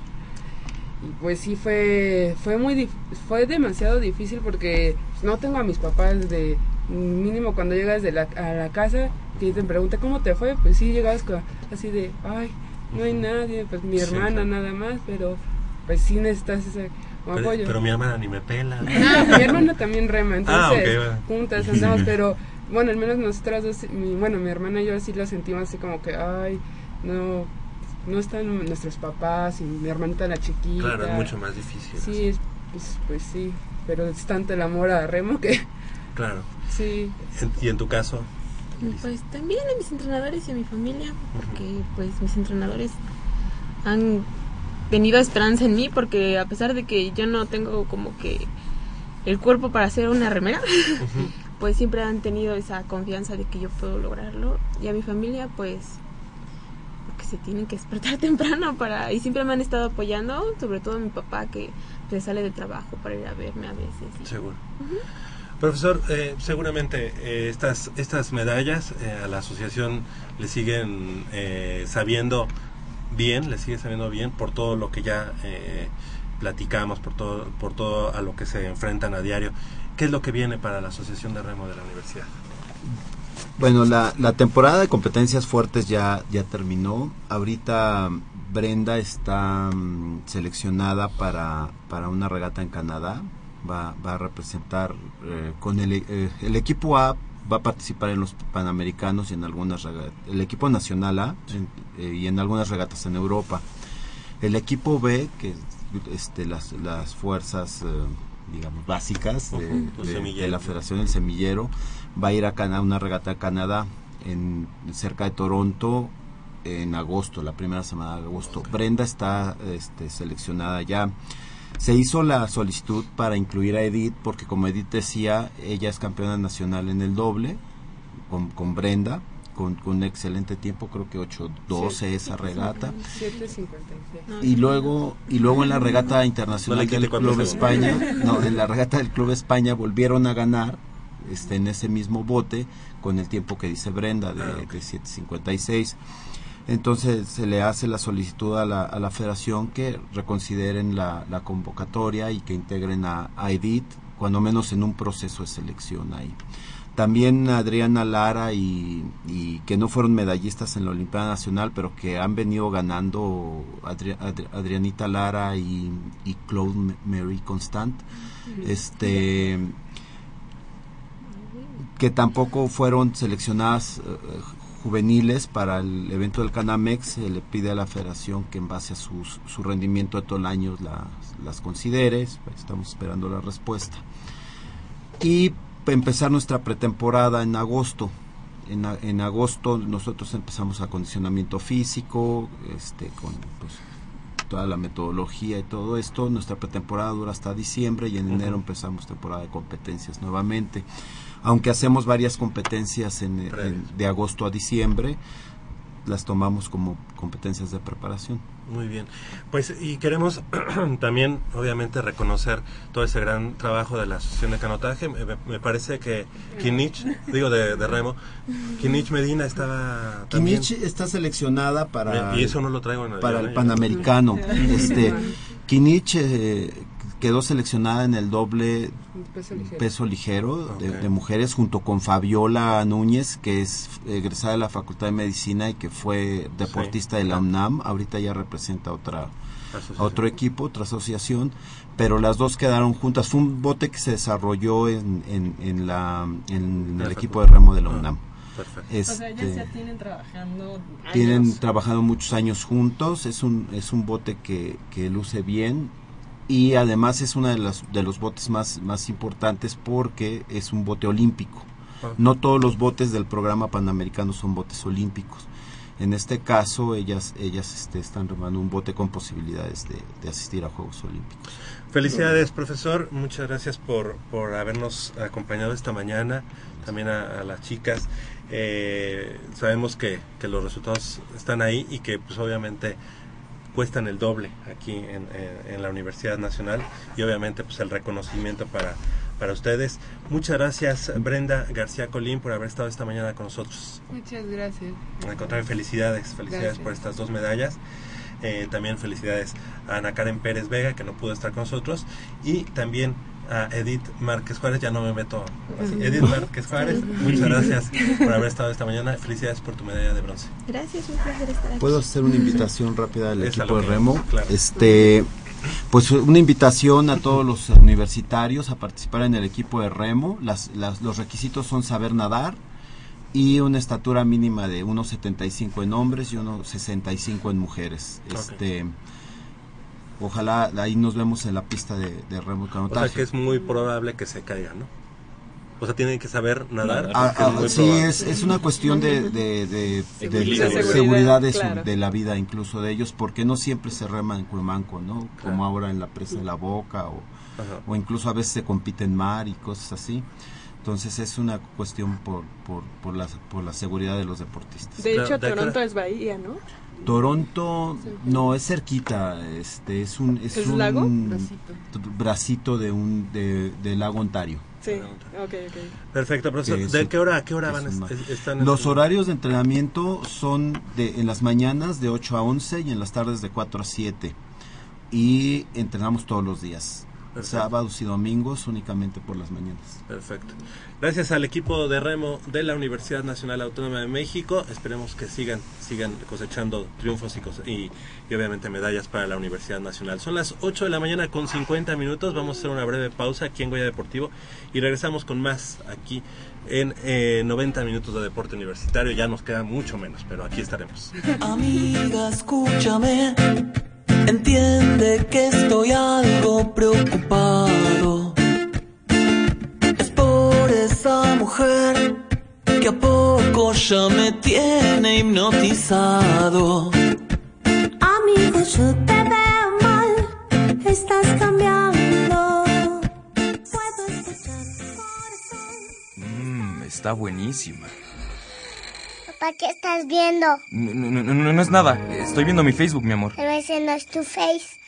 y pues sí fue, fue muy, fue demasiado difícil porque no tengo a mis papás de mínimo cuando llegas de la, a la casa que te pregunta cómo te fue, pues sí llegabas así de, ay, no hay nadie, pues mi
Sí,
hermana
claro.
nada más, pero pues sí necesitas ese
Pero,
apoyo.
pero mi hermana ni me pela.
Ah, mi hermana también rema,
Ah,
entonces
va.
juntas andamos, pero bueno, al menos nosotras dos, mi, bueno, mi hermana y yo sí lo sentimos así como que, ay, no, no están nuestros papás y mi hermanita la chiquita.
Claro, es mucho más difícil.
Sí, es- pues, pues sí, pero es tanto el amor a Remo que
Claro.
sí.
En- ¿Y en tu caso?
Pues también a mis entrenadores y a mi familia, porque pues mis entrenadores han tenido esperanza en mí, porque a pesar de que yo no tengo como que el cuerpo para ser una remera, pues siempre han tenido esa confianza de que yo puedo lograrlo. Y a mi familia, pues, se tienen que despertar temprano para... Y siempre me han estado apoyando, sobre todo mi papá que pues, sale de trabajo para ir a verme a veces.
Seguro. Profesor, eh, seguramente eh, estas, estas medallas eh, a la asociación le siguen eh, sabiendo bien, le sigue sabiendo bien por todo lo que ya eh, platicamos, por todo, por todo a lo que se enfrentan a diario. ¿Qué es lo que viene para la Asociación de Remo de la Universidad?
Bueno, la, la temporada de competencias fuertes ya, ya terminó. Ahorita Brenda está mm, seleccionada para, para una regata en Canadá. Va, va a representar eh, con el, eh, el equipo A va a participar en los Panamericanos y en algunas regatas. El equipo nacional A en- eh, y en algunas regatas en Europa. El equipo B, que este, las, las fuerzas, eh, digamos, básicas de, de- la Federación del Semillero, va a ir a Canadá, una regata a Canadá, en, cerca de Toronto, en agosto, la primera semana de agosto. Brenda está este, seleccionada ya. Se hizo la solicitud para incluir a Edith, porque como Edith decía, ella es campeona nacional en el doble, con, con Brenda, con, con un excelente tiempo, creo que 8-12 esa regata.
7.56.
Y luego, y luego en la regata internacional del Club. España, no, en la regata del Club España volvieron a ganar este, en ese mismo bote con el tiempo que dice Brenda de,
Ah, ok.
de 7.56. Entonces se le hace la solicitud a la, a la federación que reconsideren la, la convocatoria y que integren a, a Edith, cuando menos en un proceso de selección ahí. También Adriana Lara y, y que no fueron medallistas en la Olimpiada Nacional, pero que han venido ganando Adri- Adri- Adrianita Lara y, y Claude Mary Constant. Este que tampoco fueron seleccionadas eh, juveniles para el evento del Canamex, se le pide a la federación que en base a sus- su rendimiento de todo el año las, las considere, estamos esperando la respuesta. Y empezar nuestra pretemporada en agosto. En, en agosto nosotros empezamos acondicionamiento físico, este, con pues, toda la metodología y todo esto. Nuestra pretemporada dura hasta diciembre y en enero empezamos temporada de competencias nuevamente. Aunque hacemos varias competencias en, en- de agosto a diciembre, las tomamos como competencias de preparación.
Muy bien. Pues y queremos también, obviamente, reconocer todo ese gran trabajo de la Asociación de Canotaje. Me, parece que Kinich, digo de, de Remo, Kinich Medina estaba también...
Kinich está seleccionada para
Y eso no lo traigo en el
para el
¿eh?
Panamericano. este Kinich eh, quedó seleccionada en el doble
Peso ligero.
peso ligero de, de mujeres junto con Fabiola Núñez que es egresada de la Facultad de Medicina y que fue deportista de la UNAM. Ahorita ya representa otra a otro equipo otra asociación. Pero las dos quedaron juntas. Fue un bote que se desarrolló en, en, en la en el equipo de remo de la UNAM.
Perfecto.
O sea, ellas
Este,
ya tienen trabajando
tienen
años.
trabajado muchos años juntos, es un, es un bote que, que luce bien y además es uno de los, de los botes más, más importantes porque es un bote olímpico.
Ah.
No todos los botes del programa panamericano son botes olímpicos. En este caso, ellas, ellas este, están remando un bote con posibilidades de, de asistir a Juegos Olímpicos.
Felicidades, profesor. Muchas gracias por, por habernos acompañado esta mañana. También a, a las chicas. Eh, sabemos que, que los resultados están ahí y que, pues, obviamente, cuestan el doble aquí en, en- en la Universidad Nacional y obviamente pues el reconocimiento para, para ustedes. Muchas gracias Brenda García Colín por haber estado esta mañana con nosotros.
Muchas gracias.
Al contrario, felicidades, felicidades
Gracias.
por estas dos medallas. Eh, también felicidades a Ana Karen Pérez Vega, que no pudo estar con nosotros. Y también a Edith Márquez Juárez, ya no me meto así. Edith Márquez Juárez, muchas gracias por haber estado esta mañana. Felicidades por tu medalla de bronce.
Gracias, un placer estar aquí.
¿Puedo hacer una invitación rápida al
Es
equipo de remo?
claro.
Este, pues una invitación a todos los universitarios a participar en el equipo de remo. Las, las- los requisitos son saber nadar y una estatura mínima de 1.75 en hombres y 1.65 en mujeres.
Ok.
Este, ojalá ahí nos vemos en la pista de, de remo y
O sea que es muy probable que se caiga, ¿no? O sea, tienen que saber nadar.
Ah, ah,
es
sí, es, es una cuestión de, de, de- de
Seguridad.
de, su-
claro.
de la vida incluso de ellos, porque no siempre se rema en Cuemanco, ¿no? Como ahora en la presa de la boca o, o incluso a veces se compite en mar y cosas así. Entonces es una cuestión por, por, por, la, por la seguridad de los deportistas.
De hecho. Toronto es Bahía, ¿no?
Toronto no es cerquita, este es un es,
¿Es
un
lago?
Bracito.
bracito de un de, del lago Ontario.
Sí, ok, ok.
Perfecto, profesor.
es
¿De
un-
qué hora a qué hora van?
es un
est- están
Los horarios de entrenamiento son de en las mañanas de 8 a 11 y en las tardes de 4 a 7. Y entrenamos todos los días.
Perfecto.
Sábados y domingos únicamente por las mañanas.
Perfecto. Gracias al equipo de remo de la Universidad Nacional Autónoma de México. Esperemos que sigan sigan cosechando triunfos y, y obviamente medallas para la Universidad Nacional. Son las 8 de la mañana con 50 minutos. Vamos a hacer una breve pausa aquí en Goya Deportivo y regresamos con más aquí en eh, 90 minutos de deporte universitario. Ya nos queda mucho menos, pero aquí estaremos.
Amiga, escúchame. Entiende que estoy algo preocupado. Esa mujer que a poco ya me tiene hipnotizado.
Amigo, yo te veo mal, estás cambiando. Puedo escuchar tu corazón.
Mmm, está buenísima.
Papá, ¿qué estás viendo?
No, no, no, no, no es nada. Estoy viendo mi Facebook, mi amor.
Pero ese no es tu face.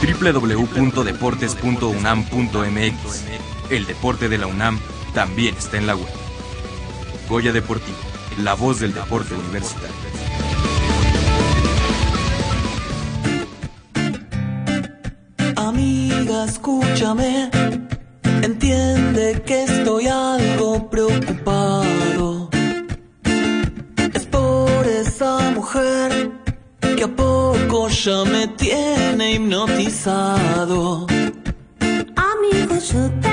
www.deportes.unam.mx El deporte de la UNAM también está en la web. Goya Deportivo, la voz del deporte universitario.
Amiga, escúchame. Entiende que estoy algo preocupado. Es por esa mujer que a poco ya me tiene hipnotizado.
Amigo, yo te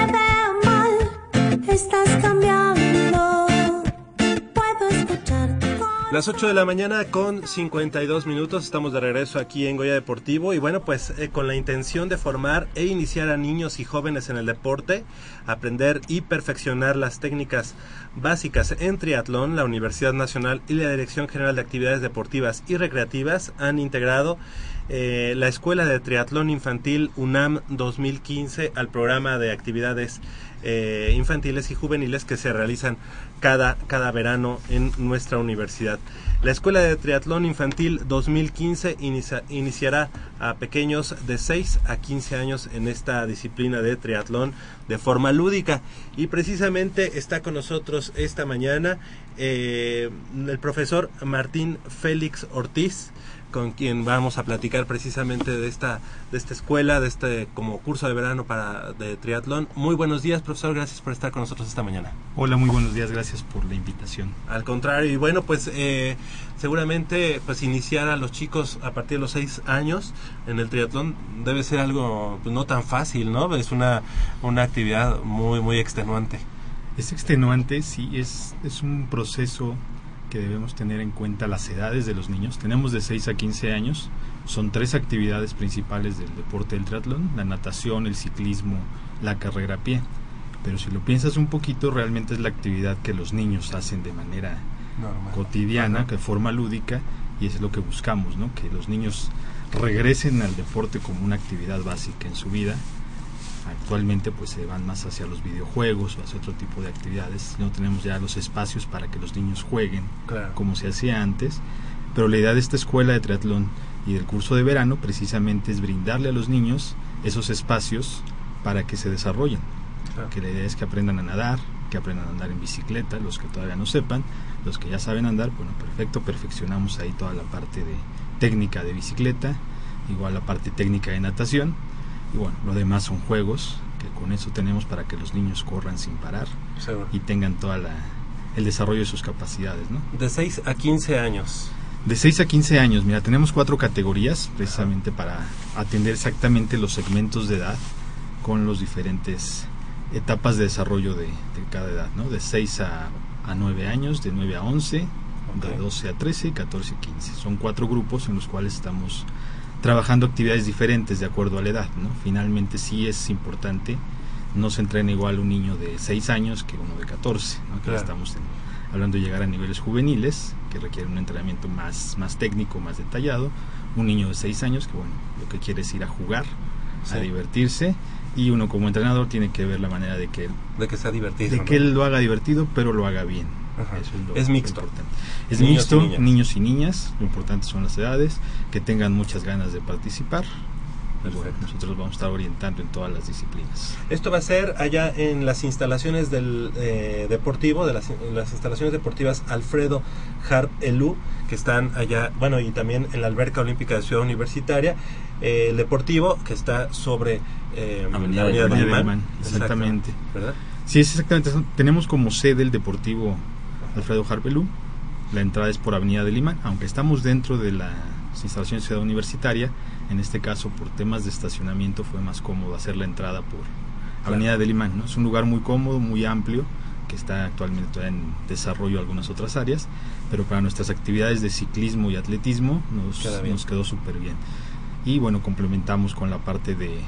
Las 8 de la mañana con 52 minutos estamos de regreso aquí en Goya Deportivo y bueno pues eh, con la intención de formar e iniciar a niños y jóvenes en el deporte, aprender y perfeccionar las técnicas básicas en triatlón, la Universidad Nacional y la Dirección General de Actividades Deportivas y Recreativas han integrado eh, la Escuela de Triatlón Infantil UNAM 2015 al programa de actividades eh, infantiles y juveniles que se realizan cada, cada verano en nuestra universidad. La Escuela de Triatlón Infantil 2015 inicia- iniciará a pequeños de 6 a 15 años en esta disciplina de triatlón de forma lúdica. Y precisamente está con nosotros esta mañana eh, el profesor Martín Félix Ortiz con quien vamos a platicar precisamente de esta de esta escuela, de este como curso de verano para de triatlón. Muy buenos días, profesor, gracias por estar con nosotros esta mañana.
Hola, muy buenos días, gracias por la invitación.
Al contrario, y bueno, pues eh, seguramente pues iniciar a los chicos a partir de los seis años en el triatlón debe ser algo pues, no tan fácil, ¿no? Es una, una actividad muy, muy extenuante.
Es extenuante, sí, es, es un proceso que debemos tener en cuenta las edades de los niños. Tenemos de 6 a 15 años, son tres actividades principales del deporte del triatlón, la natación, el ciclismo, la carrera a pie. Pero si lo piensas un poquito, realmente es la actividad que los niños hacen de manera
Normal.
cotidiana,
Ajá.
que forma lúdica, y es lo que buscamos, ¿no? Que los niños regresen al deporte como una actividad básica en su vida. Actualmente pues se van más hacia los videojuegos o hacia otro tipo de actividades. No tenemos ya los espacios para que los niños jueguen
Claro.
como se hacía antes. Pero la idea de esta escuela de triatlón y del curso de verano precisamente es brindarle a los niños esos espacios para que se desarrollen.
Claro.
Que la idea es que aprendan a nadar, que aprendan a andar en bicicleta, los que todavía no sepan, los que ya saben andar, bueno, perfecto, perfeccionamos ahí toda la parte de técnica de bicicleta, igual la parte técnica de natación, y bueno, lo demás son juegos, que con eso tenemos para que los niños corran sin parar
Seguro.
y tengan toda la el desarrollo de sus capacidades, ¿no?
De 6 a 15 años.
De 6 a 15 años, mira, tenemos cuatro categorías precisamente para atender exactamente los segmentos de edad con los diferentes etapas de desarrollo de, de cada edad, ¿no? De 6 a, a 9 años, de 9 a 11,
Ok.
de 12 a 13 y 14 a 15. Son cuatro grupos en los cuales estamos trabajando actividades diferentes de acuerdo a la edad, ¿no? Finalmente sí es importante, no se entrena igual un niño de 6 años que uno de 14, ¿no? Que
Claro.
estamos en- hablando de llegar a niveles juveniles, que requieren un entrenamiento más, más técnico, más detallado. Un niño de 6 años que, bueno, lo que quiere es ir a jugar,
Sí.
a divertirse, y uno como entrenador tiene que ver la manera de que
De que sea divertido.
de
¿no?
que él lo haga divertido, pero lo haga bien.
Ajá.
Eso lo-
Es
lo
mixto.
importante. Es
Niños y
mixto,
niñas.
niños y niñas. Lo importante son las edades, que tengan muchas ganas de participar. Y bueno, nosotros vamos a estar orientando en todas las disciplinas.
Esto va a ser allá en las instalaciones del eh, deportivo, de las, las instalaciones deportivas Alfredo Harp Elú, que están allá, bueno, y también en la alberca olímpica de Ciudad Universitaria. Eh, el deportivo que está sobre eh,
Avenida
Avenida
del
Imán,
exactamente.
¿Verdad?
Sí, es exactamente. Tenemos como sede el Deportivo Alfredo Harpelú. La entrada es por Avenida de Lima, aunque estamos dentro de las instalaciones de Ciudad Universitaria. En este caso, por temas de estacionamiento, fue más cómodo hacer la entrada por Avenida de Lima. ¿no? Es un lugar muy cómodo, muy amplio, que está actualmente en desarrollo algunas otras áreas, pero para nuestras actividades de ciclismo y atletismo nos, nos quedó súper bien. Y bueno, complementamos con la parte de,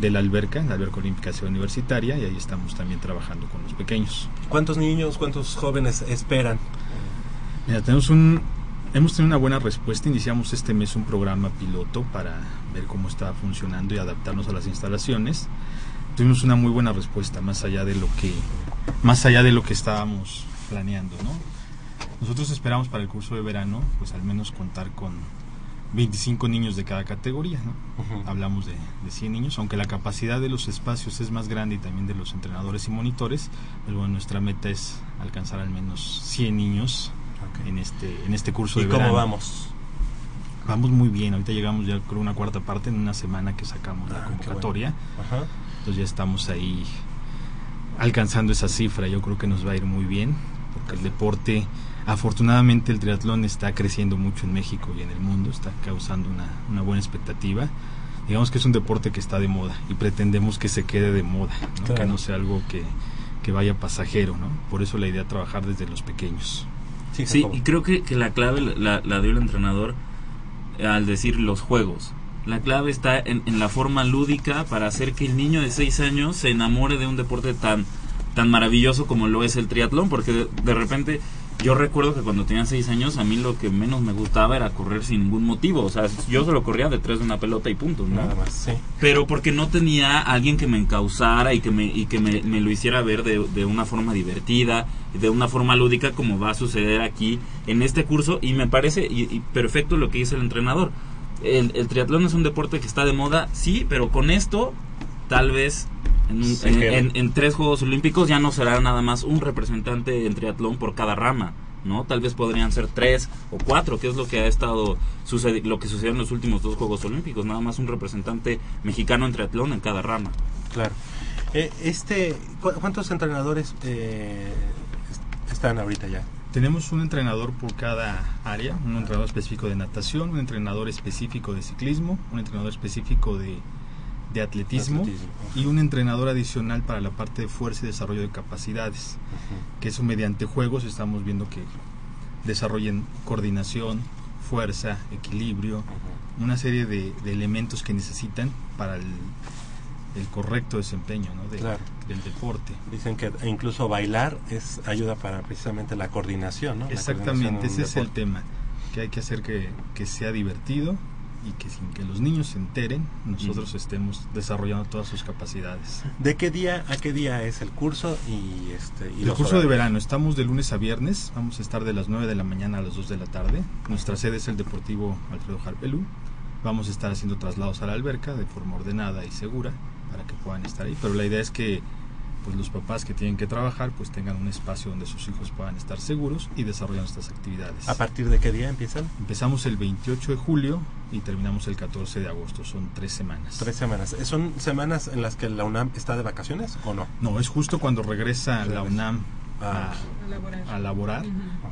de la alberca, la alberca olímpica Ciudad Universitaria, y ahí estamos también trabajando con los pequeños.
¿Cuántos niños, cuántos jóvenes esperan?
Mira, tenemos un, hemos tenido una buena respuesta. Iniciamos este mes un programa piloto para ver cómo estaba funcionando y adaptarnos a las instalaciones. Tuvimos una muy buena respuesta, más allá de lo que, más allá de lo que estábamos planeando, ¿no? Nosotros esperamos para el curso de verano, pues al menos contar con 25 niños de cada categoría, ¿no? Hablamos de, de 100 niños, aunque la capacidad de los espacios es más grande y también de los entrenadores y monitores, pues bueno, nuestra meta es alcanzar al menos 100 niños en este en este curso
¿Y
de
cómo
verano.
vamos?
Vamos muy bien, ahorita llegamos ya con una cuarta parte en una semana que sacamos
Ah,
la
bueno.
convocatoria,
Ajá.
entonces ya estamos ahí alcanzando esa cifra, yo creo que nos va a ir muy bien, porque el deporte Afortunadamente el triatlón está creciendo mucho en México y en el mundo, está causando una, una buena expectativa. Digamos que es un deporte que está de moda y pretendemos que se quede de moda, ¿no?
Claro.
que no sea algo que, que vaya pasajero. ¿no? Por eso la idea es trabajar desde los pequeños.
Sí, y creo que, que la clave la, la dio el entrenador al decir los juegos. La clave está en, en la forma lúdica para hacer que el niño de 6 años se enamore de un deporte tan, tan maravilloso como lo es el triatlón, porque de, de repente yo recuerdo que cuando tenía 6 años a mí lo que menos me gustaba era correr sin ningún motivo, o sea, yo solo corría detrás de una pelota y punto, ¿no?
Nada más, sí.
Pero porque no tenía alguien que me encausara y que me, y que me, me lo hiciera ver de, de una forma divertida, de una forma lúdica como va a suceder aquí en este curso y me parece y, y perfecto lo que dice el entrenador. El, el triatlón es un deporte que está de moda, sí, pero con esto tal vez en, un-
Se
en-
queda.
en- en tres Juegos Olímpicos ya no será nada más un representante en triatlón por cada rama. ¿no? Tal vez podrían ser tres o cuatro, que es lo que ha estado sucedi- lo que sucedió en los últimos dos Juegos Olímpicos, nada más un representante mexicano en triatlón en cada rama.
Claro. Eh, este, ¿cu- ¿Cuántos entrenadores eh, est- están ahorita ya?
Tenemos un entrenador por cada área, un entrenador específico de natación, un entrenador específico de ciclismo, un entrenador específico de, de atletismo,
Atletismo,
y un entrenador adicional para la parte de fuerza y desarrollo de capacidades, que eso mediante juegos estamos viendo que desarrollen coordinación, fuerza, equilibrio, una serie de, de elementos que necesitan para el, el correcto desempeño ¿no? de-
Claro.
del deporte.
Dicen que incluso bailar es ayuda para precisamente la coordinación, ¿no? La
Exactamente,
coordinación en
ese es el tema, que hay que hacer que, que sea divertido y que sin que los niños se enteren, nosotros estemos desarrollando todas sus capacidades.
¿De qué día a qué día es el curso y este y
El curso de verano, estamos de lunes a viernes, vamos a estar de las 9 de la mañana a las 2 de la tarde. Nuestra sede es el Deportivo Alfredo Harpelú. Vamos a estar haciendo traslados a la alberca de forma ordenada y segura para que puedan estar ahí, pero la idea es que pues los papás que tienen que trabajar pues tengan un espacio donde sus hijos puedan estar seguros y desarrollar estas actividades.
¿A partir de qué día empiezan?
Empezamos el 28 de julio y terminamos el 14 de agosto, son tres semanas.
Tres semanas. ¿Son semanas en las que la UNAM está de vacaciones o no?
No, es justo cuando regresa la UNAM a,
Ah.
A laborar.
a laborar,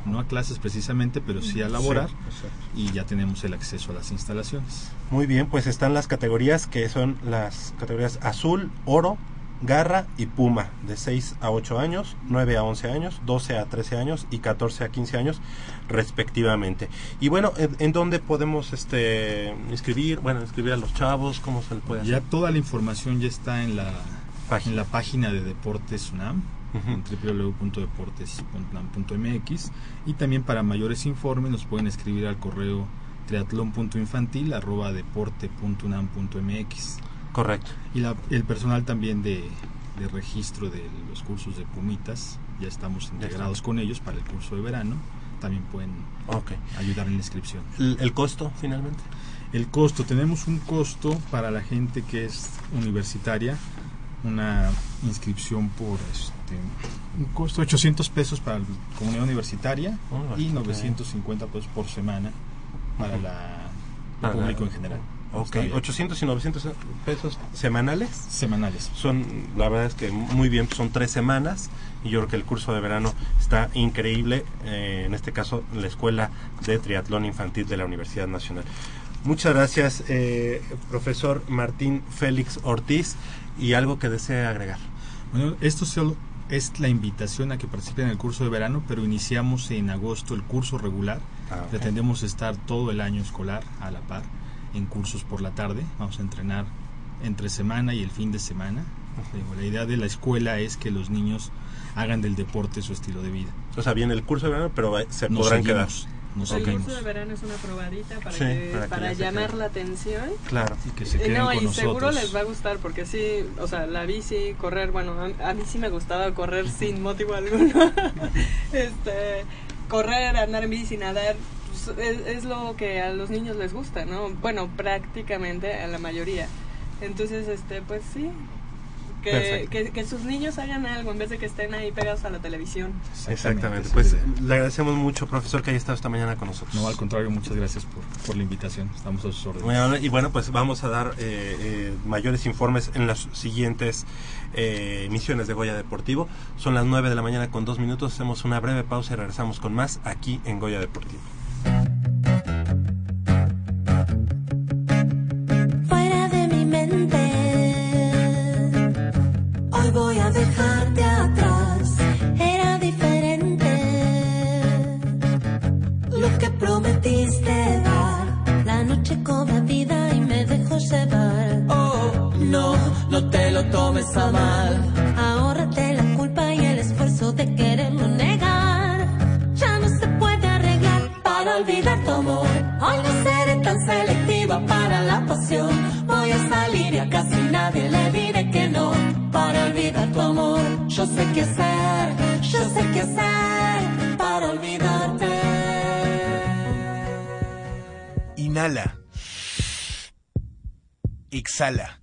no a clases precisamente, pero sí a laborar
Sí,
y ya tenemos el acceso a las instalaciones.
Muy bien, pues están las categorías que son las categorías azul, oro, garra y puma, de 6 a 8 años, 9 a 11 años, 12 a 13 años y 14 a 15 años respectivamente. Y bueno, ¿en, en dónde podemos este inscribir, bueno, inscribir a los chavos? ¿Cómo se le puede
Ya
hacer?
toda la información ya está en la
Página.
en la página de Deportes UNAM,
Ujú.
en www.deportes.unam.mx y también para mayores informes nos pueden escribir al correo triatlón.infantil arroba deporte.unam.mx
Correcto.
y la- el personal también de, de registro de los cursos de Pumitas ya estamos integrados con ellos para el curso de verano también pueden ayudar en la inscripción
¿El, el costo finalmente?
el costo, tenemos un costo para la gente que es universitaria, una inscripción por este, un costo de 800 pesos para la comunidad universitaria
Oh,
y
bastante
950 pesos por semana para la, el
Para la-
público en general.
Ok,
Está bien.
800 y 900 pesos semanales.
Semanales.
Son, la verdad es que muy bien, son tres semanas y yo creo que el curso de verano está increíble, eh, en este caso la Escuela de Triatlón Infantil de la Universidad Nacional. Muchas gracias, eh, profesor Martín Félix Ortiz, y algo que desee agregar.
Bueno, esto solo es la invitación a que participen en el curso de verano, pero iniciamos en agosto el curso regular.
Ah.
Pretendemos estar todo el año escolar a la par en cursos por la tarde. Vamos a entrenar entre semana y el fin de semana. Digo, La idea de la escuela es que los niños hagan del deporte su estilo de vida.
O sea, viene el curso de verano, pero se
Nos
podrán
seguimos,
quedar.
nos
El
seguimos.
curso de verano es una probadita para,
Sí,
que,
para que
para llamar
queden.
la atención.
Claro.
Y que se
Eh,
queden
no,
con
y
nosotros.
seguro les va a gustar porque sí, o sea, la bici, correr, bueno, a, a mí sí me gustaba correr sin motivo alguno. este, correr, andar en bici, nadar, es, es lo que a los niños les gusta, ¿no? Bueno, prácticamente a la mayoría. Entonces, este, pues sí, Que, que, que sus niños hagan algo en vez de que estén ahí pegados a la televisión.
Exactamente. Pues le agradecemos mucho, profesor, que haya estado esta mañana con nosotros.
No, al contrario, muchas gracias por, por la invitación. Estamos a sus órdenes.
Bueno, y bueno, pues vamos a dar eh, eh, mayores informes en las siguientes eh, emisiones de Goya Deportivo. Son las 9 de la mañana con dos minutos. Hacemos una breve pausa y regresamos con más aquí en Goya Deportivo.
Lo
tomes a mal.
Ahórrate la culpa y el esfuerzo de quererlo negar. Ya no se puede arreglar para olvidar tu amor. Hoy no seré tan selectiva para la pasión. Voy a salir y a casi nadie le diré que no. Para olvidar tu amor, yo sé qué hacer, yo sé qué hacer para olvidarte.
Inhala. Exhala.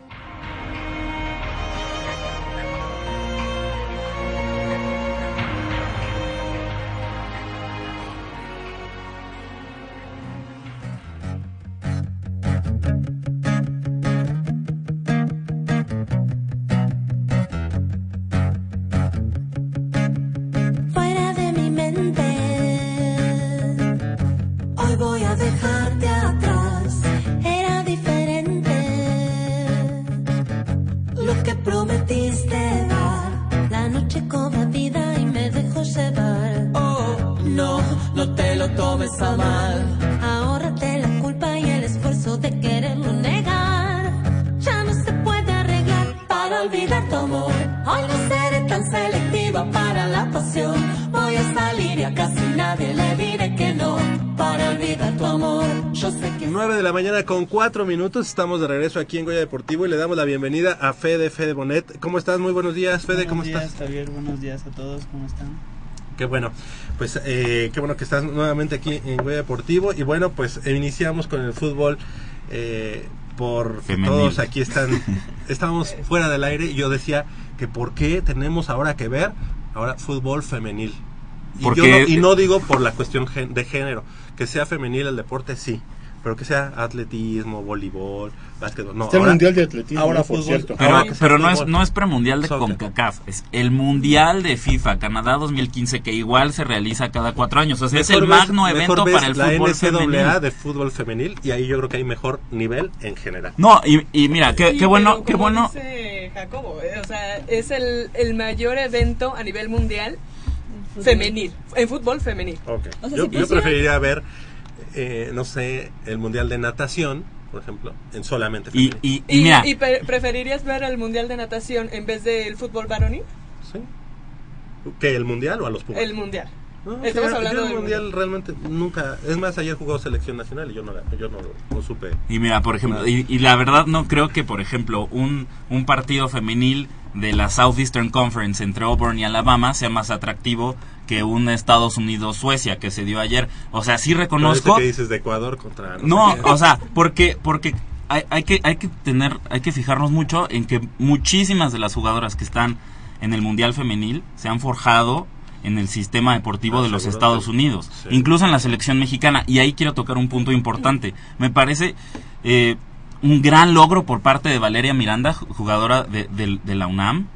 Con 4 minutos. Estamos de regreso aquí en Goya Deportivo y le damos la bienvenida a Fede, Fede Bonet. ¿Cómo estás? Muy buenos días, Fede. ¿Cómo
Buenos
estás?
días, Javier. Buenos días a todos. ¿Cómo están?
Qué bueno, pues eh, qué bueno que estás nuevamente aquí en Goya Deportivo y bueno, pues eh, iniciamos con el fútbol eh, por
Femenil.
todos aquí están, estábamos fuera del aire y yo decía que por qué tenemos ahora que ver ahora fútbol femenil. Y,
Porque-
yo no, y no digo por la cuestión gen- de género, que sea femenil el deporte sí, pero que sea atletismo, voleibol, básquetbol, no.
Está el
ahora-
Mundial de Atletismo,
ahora
por
fútbol,
cierto.
Pero,
sea
pero no, es, no es premundial de
Soccer.
CONCACAF, es el mundial de FIFA, Canadá 2015, que igual se realiza cada cuatro años. O sea, es
Mejor
el
ves-
magno evento para el
la
fútbol
NCAA
femenil.
de fútbol femenil y ahí yo creo que hay mejor nivel en general.
No, y, y mira, qué,
Sí,
qué bueno,
pero
qué bueno.
dice Jacobo, eh, o sea, es el, el mayor evento a nivel mundial femenil, en fútbol femenil.
Ok.
O sea,
yo,
si
yo preferiría ver, eh, no sé, el mundial de natación, por ejemplo, en solamente
Y,
femenil.
y, y
¿Y,
mira,
y pre- preferirías ver el mundial de natación en vez del fútbol varonil?
Sí. ¿Qué, el mundial o a los Pumas?
El mundial.
No,
Estamos hablando
yo el
del
mundial realmente nunca. Es más, ayer jugó selección nacional y yo no, la- yo no, no supe.
Y mira, por ejemplo, y, y la verdad no creo que, por ejemplo, un, un partido femenil de la Southeastern Conference entre Auburn y Alabama sea más atractivo que un Estados Unidos-Suecia que se dio ayer. O sea, sí reconozco...
que dices de Ecuador contra.
No, o sea, porque porque hay, hay que hay que tener hay que fijarnos mucho en que muchísimas de las jugadoras que están en el mundial femenil se han forjado en el sistema deportivo de los Estados. Unidos,
Sí.
incluso en la selección mexicana. Y ahí quiero tocar un punto importante. Me parece eh, un gran logro por parte de Valeria Miranda, ju- jugadora de, de- de la UNAM,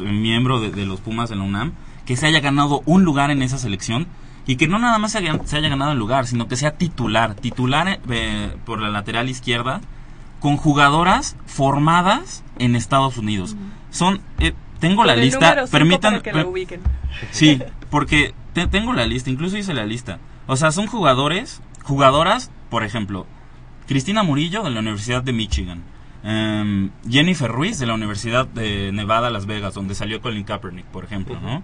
miembro de, de los Pumas de la UNAM, que se haya ganado un lugar en esa selección y que no nada más se haya, se haya ganado el lugar, sino que sea titular, titular eh, por la lateral izquierda, con jugadoras formadas en Estados Unidos. Son, eh, tengo la lista, permitan,
que la ubiquen.
Sí, porque te- tengo la lista, incluso hice la lista. O sea, son jugadores, jugadoras, por ejemplo, Cristina Murillo de la Universidad de Michigan, em, Jennifer Ruiz de la Universidad de Nevada, Las Vegas, donde salió Colin Kaepernick, por ejemplo, ¿no?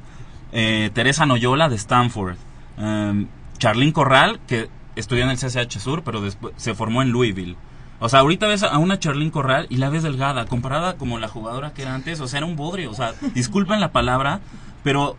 Eh, Teresa Noyola de Stanford, em, Charlene Corral, que estudió en el CCH Sur, pero después se formó en Louisville. O sea, ahorita ves a una Charlene Corral y la ves delgada, comparada como la jugadora que era antes, o sea, era un bodrio, o sea, disculpen la palabra, pero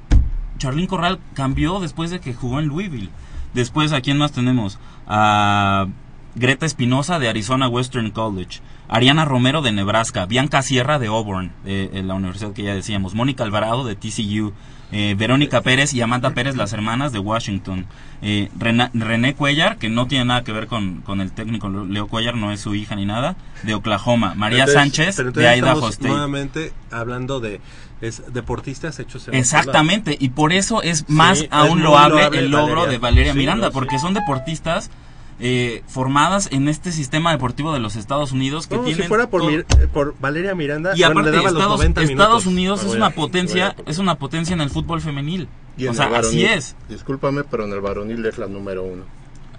Charlene Corral cambió después de que jugó en Louisville. Después, ¿a quién más tenemos? A Greta Espinosa de Arizona Western College, Ariana Romero de Nebraska, Bianca Sierra de Auburn, de, de la universidad que ya decíamos, Mónica Alvarado de TCU, eh, Verónica Pérez y Amanda Pérez, las hermanas de Washington, eh, René Cuellar, que no tiene nada que ver con, con el técnico Leo Cuellar, no es su hija ni nada, de Oklahoma, María
Entonces-
Sánchez de Idaho State.
Nuevamente hablando de es, deportistas hechos en
Exactamente, y por eso es más
Sí,
aún loable,
loable
el logro
Valeria.
de Valeria
Sí,
Miranda,
no, sí.
porque son deportistas eh, formadas en este sistema deportivo de los Estados Unidos que.
No,
tienen
si fuera por,
todo-
Mir- eh, por Valeria Miranda,
y
bueno,
aparte
le daba los
Estados,
90
Estados
minutos.
Unidos es
Bueno,
una potencia, es una potencia en el fútbol femenil.
Y en
O sea,
el
así es.
Discúlpame, pero en el varonil es la número uno.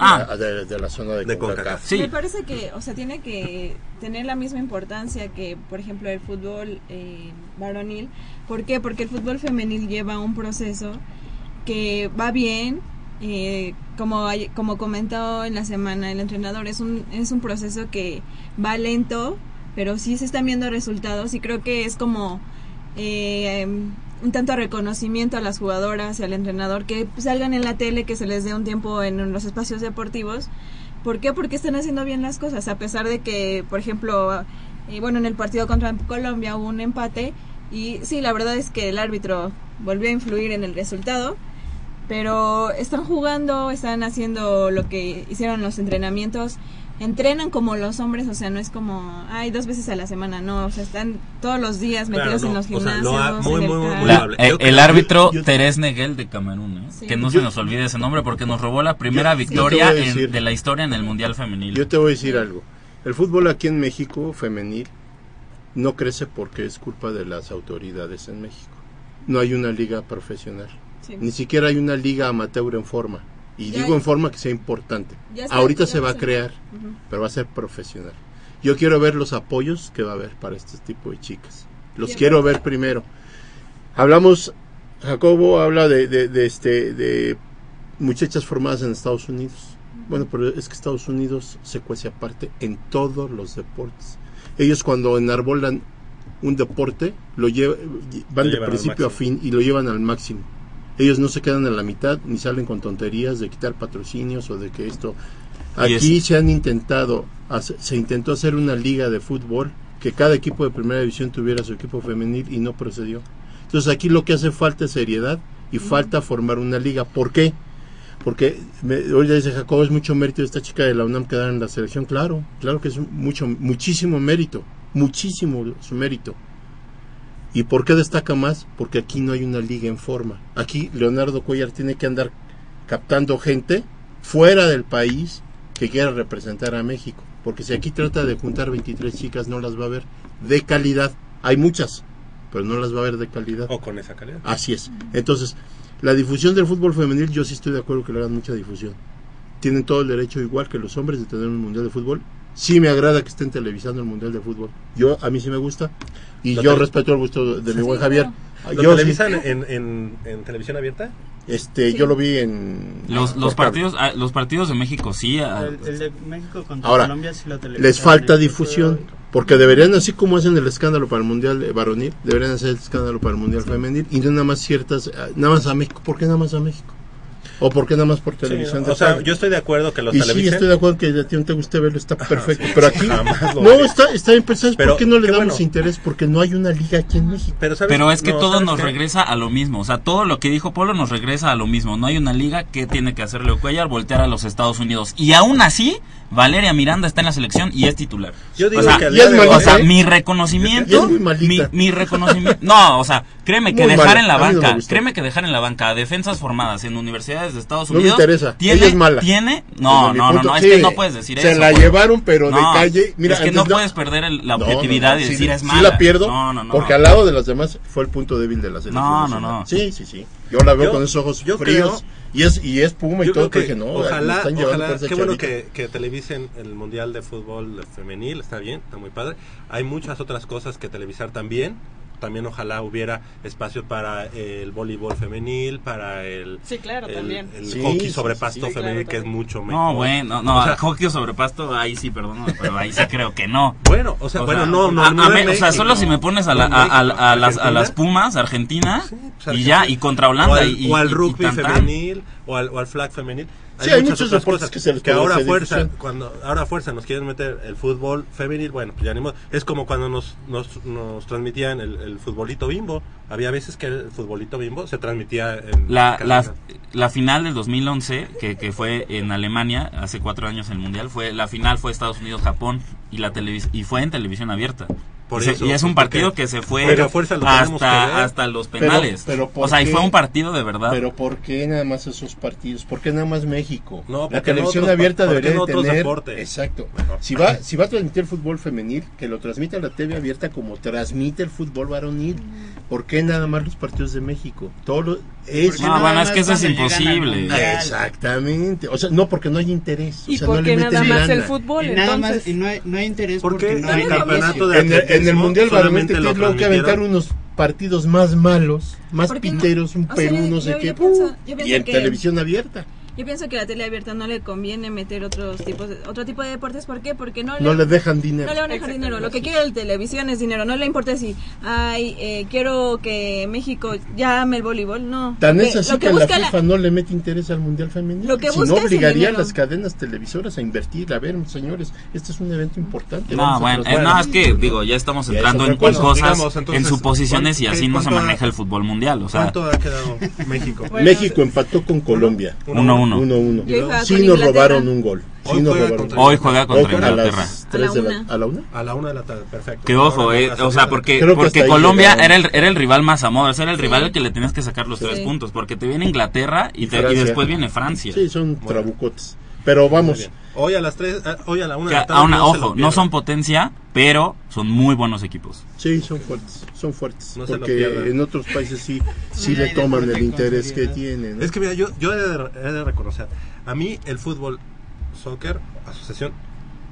Ah.
La- de, de la zona de,
De
CONCACAF.
CONCACAF.
Me parece que, o sea, tiene que tener la misma importancia que, por ejemplo, el fútbol eh, varonil. ¿Por qué? Porque el fútbol femenil lleva un proceso que va bien. Eh, como, como comentó en la semana el entrenador, es un, es un proceso que va lento, pero sí se están viendo resultados y creo que es como eh, un tanto reconocimiento a las jugadoras y al entrenador que salgan en la tele, que se les dé un tiempo en los espacios deportivos. ¿Por qué? Porque están haciendo bien las cosas, a pesar de que, por ejemplo, eh, bueno, en el partido contra Colombia hubo un empate y sí, la verdad es que el árbitro volvió a influir en el resultado, pero están jugando, están haciendo lo que hicieron los entrenamientos, entrenan como los hombres, o sea, no es como, ay, dos veces a la semana, no, o sea, están todos los días
Claro,
metidos
no,
en los
o sea,
gimnasios,
lo ha- muy,
en
muy, muy.
La- eh, el árbitro
yo- yo-
Teres Neguel de Camerún, ¿eh?
Sí.
que no
Yo-
se nos olvide ese nombre porque nos robó la primera
Yo-
victoria en- de la historia en el Mundial Femenil.
Yo te voy a decir algo. El fútbol aquí en México, femenil, no crece porque es culpa de las autoridades en México. No hay una liga profesional.
Sí.
Ni siquiera hay una liga amateur en forma. Y
Ya
digo
hay-
en forma que sea importante. Ahorita se va a crear, pero va a ser profesional. Yo quiero ver los apoyos que va a haber para este tipo de chicas. Los
Bien.
quiero ver primero. Hablamos, Jacobo habla de, de, de este, de muchachas formadas en Estados Unidos. Bueno, pero es que Estados Unidos se cuece aparte en todos los deportes. Ellos cuando enarbolan un deporte, lo lleva- van
Lo
de principio a fin y lo llevan al máximo. Ellos no se quedan en la mitad ni salen con tonterías de quitar patrocinios o de que esto. Aquí se han intentado, se intentó hacer una liga de fútbol que cada equipo de primera división tuviera su equipo femenil y no procedió. Entonces aquí lo que hace falta es seriedad y falta formar una liga. ¿Por qué? Porque me, hoy ya dice Jacobo, es mucho mérito de esta chica de la UNAM quedar en la selección. Claro, claro que es mucho, muchísimo mérito, muchísimo su mérito. ¿Y por qué destaca más? Porque aquí no hay una liga en forma. Aquí Leonardo Cuellar tiene que andar captando gente fuera del país que quiera representar a México. Porque si aquí trata de juntar 23 chicas, no las va a ver de calidad. Hay muchas, pero no las va a ver de calidad.
O con esa calidad.
Así es. Entonces, la difusión del fútbol femenil, yo sí estoy de acuerdo que le hagan mucha difusión. Tienen todo el derecho, igual que los hombres, de tener un mundial de fútbol. Sí me agrada que estén televisando el mundial de fútbol. Yo, a mí sí me gusta. Y
¿Lo
yo respeto el gusto de mi buen Javier.
¿Lo
Yo sí-
televisan en, en, en televisión abierta?
este, yo lo vi en...
Los, los partidos ah, los partidos de México sí ah,
El, el de México contra
Ahora,
Colombia sí lo televisaron
les falta difusión. Porque deberían, así como hacen el escándalo para el Mundial varonil, deberían hacer el escándalo para el Mundial femenil y no nada más ciertas, ah, nada más a México. ¿Por qué nada más a México? ¿O por qué nada más por televisión? de
o sea, yo estoy de acuerdo que los
y sí, estoy de acuerdo que a ti no te guste verlo, está perfecto.
sí,
pero aquí
jamás lo
no está, está bien pensado.
Pero,
¿Por qué no le
qué
damos
bueno.
interés? Porque no hay una liga aquí en México.
Pero, ¿sabes?
Pero es que
No,
todo
¿sabes
nos
qué?
regresa a lo mismo. O sea, todo lo que dijo Polo nos regresa a lo mismo. No hay una liga que tiene que hacer Leo Cuellar voltear a los Estados Unidos. Y aún así, Valeria Miranda está en la selección y es titular.
Yo digo
o sea,
que
es
hoy-
o sea,
¿eh?
mi reconocimiento,
es muy malita.
mi, mi reconocimiento, no, o sea, créeme que
Muy
dejar en la
no
banca, créeme que dejar en la banca a defensas formadas en universidades es de Estados
No me
Unidos.
interesa.
¿Tiene,
Ella es mala.
¿Tiene? No, no, no, no, es
sí,
que no puedes decir
se
eso.
la
güey.
llevaron, pero de
No,
calle. Mira,
es que no
entonces no-
puedes perder el- la objetividad
no, no,
y
sí,
decir es
sí
mala.
la pierdo,
No, no, no.
porque al lado de las demás fue el punto débil de la selección.
No, no, no.
Sí, sí, sí. Yo la veo
Yo-
con esos ojos
yo
fríos. y es y es Puma y todo.
creo
que dije, no,
ojalá,
están
ojalá, qué bueno que, que televisen el Mundial de Fútbol Femenil, está bien, está muy padre. Hay muchas otras cosas que televisar también. También ojalá hubiera espacio para el voleibol femenil, para el,
Sí, claro,
el,
también.
el
Sí,
hockey sobre pasto
sí, claro,
femenil, que es mucho mejor.
No, bueno, no,
O sea,
hockey sobre pasto, ahí sí, perdón, pero ahí sí creo que no.
Bueno, o sea, bueno, no, no,
a-
no
a me- o sea,
México,
solo si me pones a, la- a, a-
México,
a las, a las
Argentina.
Pumas, Argentina,
pues,
y ya, y contra Holanda,
o al,
y,
o al
y- y
rugby
tan.
femenil o al, o al flag femenil.
Sí, hay
muchas
muchos
otras
deportes
cosas
que se les puede
ahora fuerza
difusión.
cuando ahora fuerza nos quieren meter el fútbol femenil bueno pues ya ni modo. es como cuando nos, nos, nos transmitían el, el futbolito bimbo había veces que el futbolito bimbo se transmitía en
La, la, la final del 2011, que, que fue en Alemania, hace cuatro años en el Mundial, fue la final fue Estados Unidos-Japón y la televis y fue en televisión abierta.
Por
y, se-
eso,
y es un
pues,
partido
porque-
que se fue
pero fuerza lo
hasta, hasta los
Pero-
penales.
pero ¿por
o sea, y fue un partido de verdad.
Pero ¿por qué nada más esos partidos? ¿Por qué nada más México?
No,
la
porque
televisión
otros-
abierta
porque
debería de
otros
tener...
deportes.
Exacto. Si va, si va a transmitir fútbol femenil, que lo transmita la TV abierta como transmite el fútbol varonil. ¿Por qué nada más los partidos de México? Todo lo- es...
No, bueno, es que eso es imposible.
Exactamente. O sea, no, porque no hay interés. O
¿Y
sea,
por
no
qué nada más el fútbol?
Y nada
entonces?
más, y no hay, no hay interés
¿Por qué
porque no hay
campeonato de
En el, Mundial
solamente
te tengo que aventar unos partidos más malos, más piteros, un
O sea,
Perú,
yo-
no sé
yo-
qué. y en
que-
televisión abierta.
Yo pienso que a la tele abierta no le conviene meter otros tipos de, otro tipo de deportes. ¿Por qué? Porque no,
No le dejan dinero.
No le van a dejar dinero. Lo que quiere la televisión es dinero. No le importa si, ay, eh, quiero que México llame el voleibol. No.
Tan es
que-
así
lo
que,
que
la FIFA no le mete interés al Mundial Femenil.
Lo que
si
busca
no,
es
obligaría a las cadenas televisoras a invertir. A ver, señores, este es un evento importante.
No,
vamos
bueno, eh,
transmitir.
no, es que, digo, ya estamos
es
entrando en, en
cosa.
cosas,
Digamos, entonces,
en suposiciones y
¿cuánto-
así no se
cuánto ha-
maneja el fútbol mundial, o sea,
¿Cuánto ha quedado México?
México empató con Colombia.
1-1.
1-1.
Y hoy juega
Sí
con
nos
Inglaterra.
robaron un gol. Sí
Hoy
nos
juega
robaron.
contra
Hoy juega contra
Hoy a
Inglaterra.
A la
tres de
una.
¿A la una?
A la una de la tarde, perfecto.
Que ojo, eh, o sea, porque, porque Colombia era el, era el rival más a modo, era el
Sí.
rival al que le tenías que sacar los tres puntos, porque te viene Inglaterra y, te- y después viene Francia.
Sí, son
Bueno.
trabucotes. Pero vamos.
Hoy a las 3, hoy a la 1
Que
de la tarde.
aún,
no se lo
ojo, no son potencia, pero son muy buenos equipos.
Sí, son fuertes, son fuertes.
No se lo
porque
pierdan.
en otros países sí, sí le toman el interés que tienen. ¿no?
Es que mira, yo, yo he, de, he de reconocer, a mí el fútbol, soccer, asociación,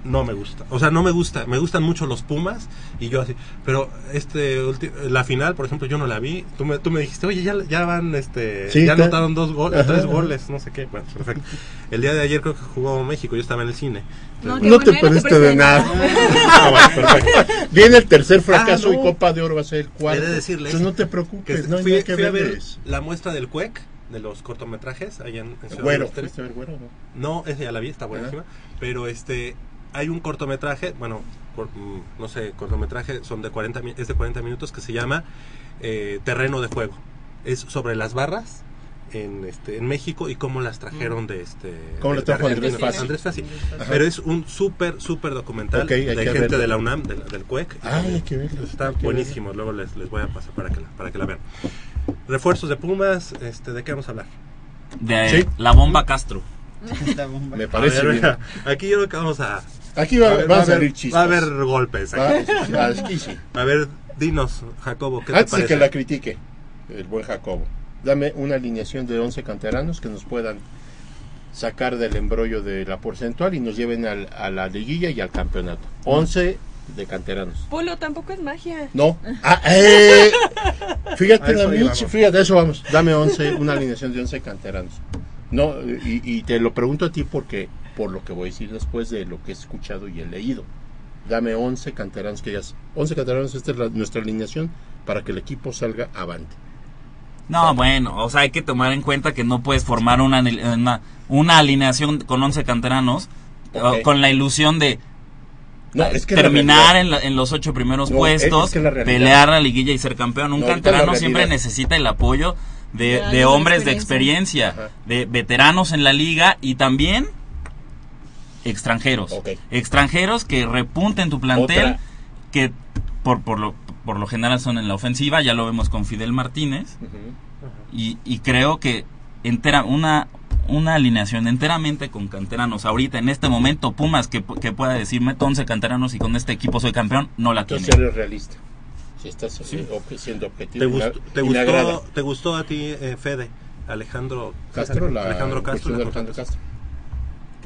no me gusta. O sea, no me gusta. Me gustan mucho los Pumas y yo así. Pero este la final, por ejemplo, yo no la vi. Tú me, tú me dijiste, oye, ya, ya van, este,
Sí,
ya anotaron dos goles,
Ajá.
tres goles, no sé qué. Bueno, perfecto. El día de ayer creo que jugó México, yo estaba en el cine.
No,
No te
no
perdiste de
de
nada.
nada.
Ah, bueno, perfecto. Viene el tercer fracaso
Ah, no.
y Copa de Oro va a ser el cuarto.
He de decirles
Entonces no te
que
preocupes, no hay
fui,
que
fui a ver
verles.
la muestra del CUEC, de los cortometrajes, allá en, en Ciudad
Güero,
Universitaria.
¿fuiste a ver güero? no?
No, ese ya la vi, está buenísima. Pero este, hay un cortometraje, bueno, cor- mm, no sé, cortometraje, son de 40, mi- es de 40 minutos que se llama eh, Terreno de Juego. Es sobre las barras en, este, en México y cómo las trajeron de este.
¿Cómo
de-
las trajo Andrés. Fassi?
Andrés Fassi.
Ajá.
Pero es un súper, súper documental de gente
verlo.
de la UNAM, de del CUEC.
Ay, hay que verlo,
Está
hay que
buenísimo, luego les, les voy a pasar para que la, para que la vean. Refuerzos de Pumas, este, ¿de qué vamos a hablar?
De
Sí.
la bomba Castro.
Me parece
A ver,
bien.
mira, aquí yo creo que vamos a...
Aquí va,
a ver,
van a
haber-
salir chistes.
Va a haber golpes.
Va-
aquí.
aquí sí.
A ver, dinos, Jacobo, ¿qué te
Antes de
parece?
que la critique, el buen Jacobo, dame una alineación de 11 canteranos que nos puedan sacar del embrollo de la porcentual y nos lleven al- a la liguilla y al campeonato. 11 de canteranos.
Polo tampoco es magia.
No. Ah, eh, fíjate
A
la
eso
fíjate, eso vamos. Dame 11, una alineación de 11 canteranos. No, y, y te lo pregunto a ti porque por lo que voy a decir después de lo que he escuchado y he leído. Dame 11 canteranos que digas, 11 canteranos, esta es la- nuestra alineación para que el equipo salga avante.
No, bueno, o sea, hay que tomar en cuenta que no puedes formar una, una, una alineación con 11 canteranos o con la ilusión de
No, es que la
terminar
realidad-
en, la- en los ocho primeros
No,
puestos,
es que la realidad-
pelear la liguilla y ser campeón. Un
No,
canterano siempre necesita el apoyo de, hombres de
experiencia.
experiencia, de veteranos en la liga y también extranjeros.
Ok.
Extranjeros que repunten tu plantel,
Otra.
que por, por, lo, por lo general son en la ofensiva, ya lo vemos con Fidel Martínez
Ujú.
y, y creo que entera una una alineación enteramente con canteranos. Ahorita, en este momento, Pumas que, que pueda decir, meto 11 canteranos y con este equipo soy campeón, no la tiene.
Entonces eres realista. Si estás eh, ob- siendo objetivo.
¿Te gustó, te, gustó, ¿Te gustó a ti, eh, Fede? Alejandro
Castro, la
Alejandro Castro. la
Alejandro Castro.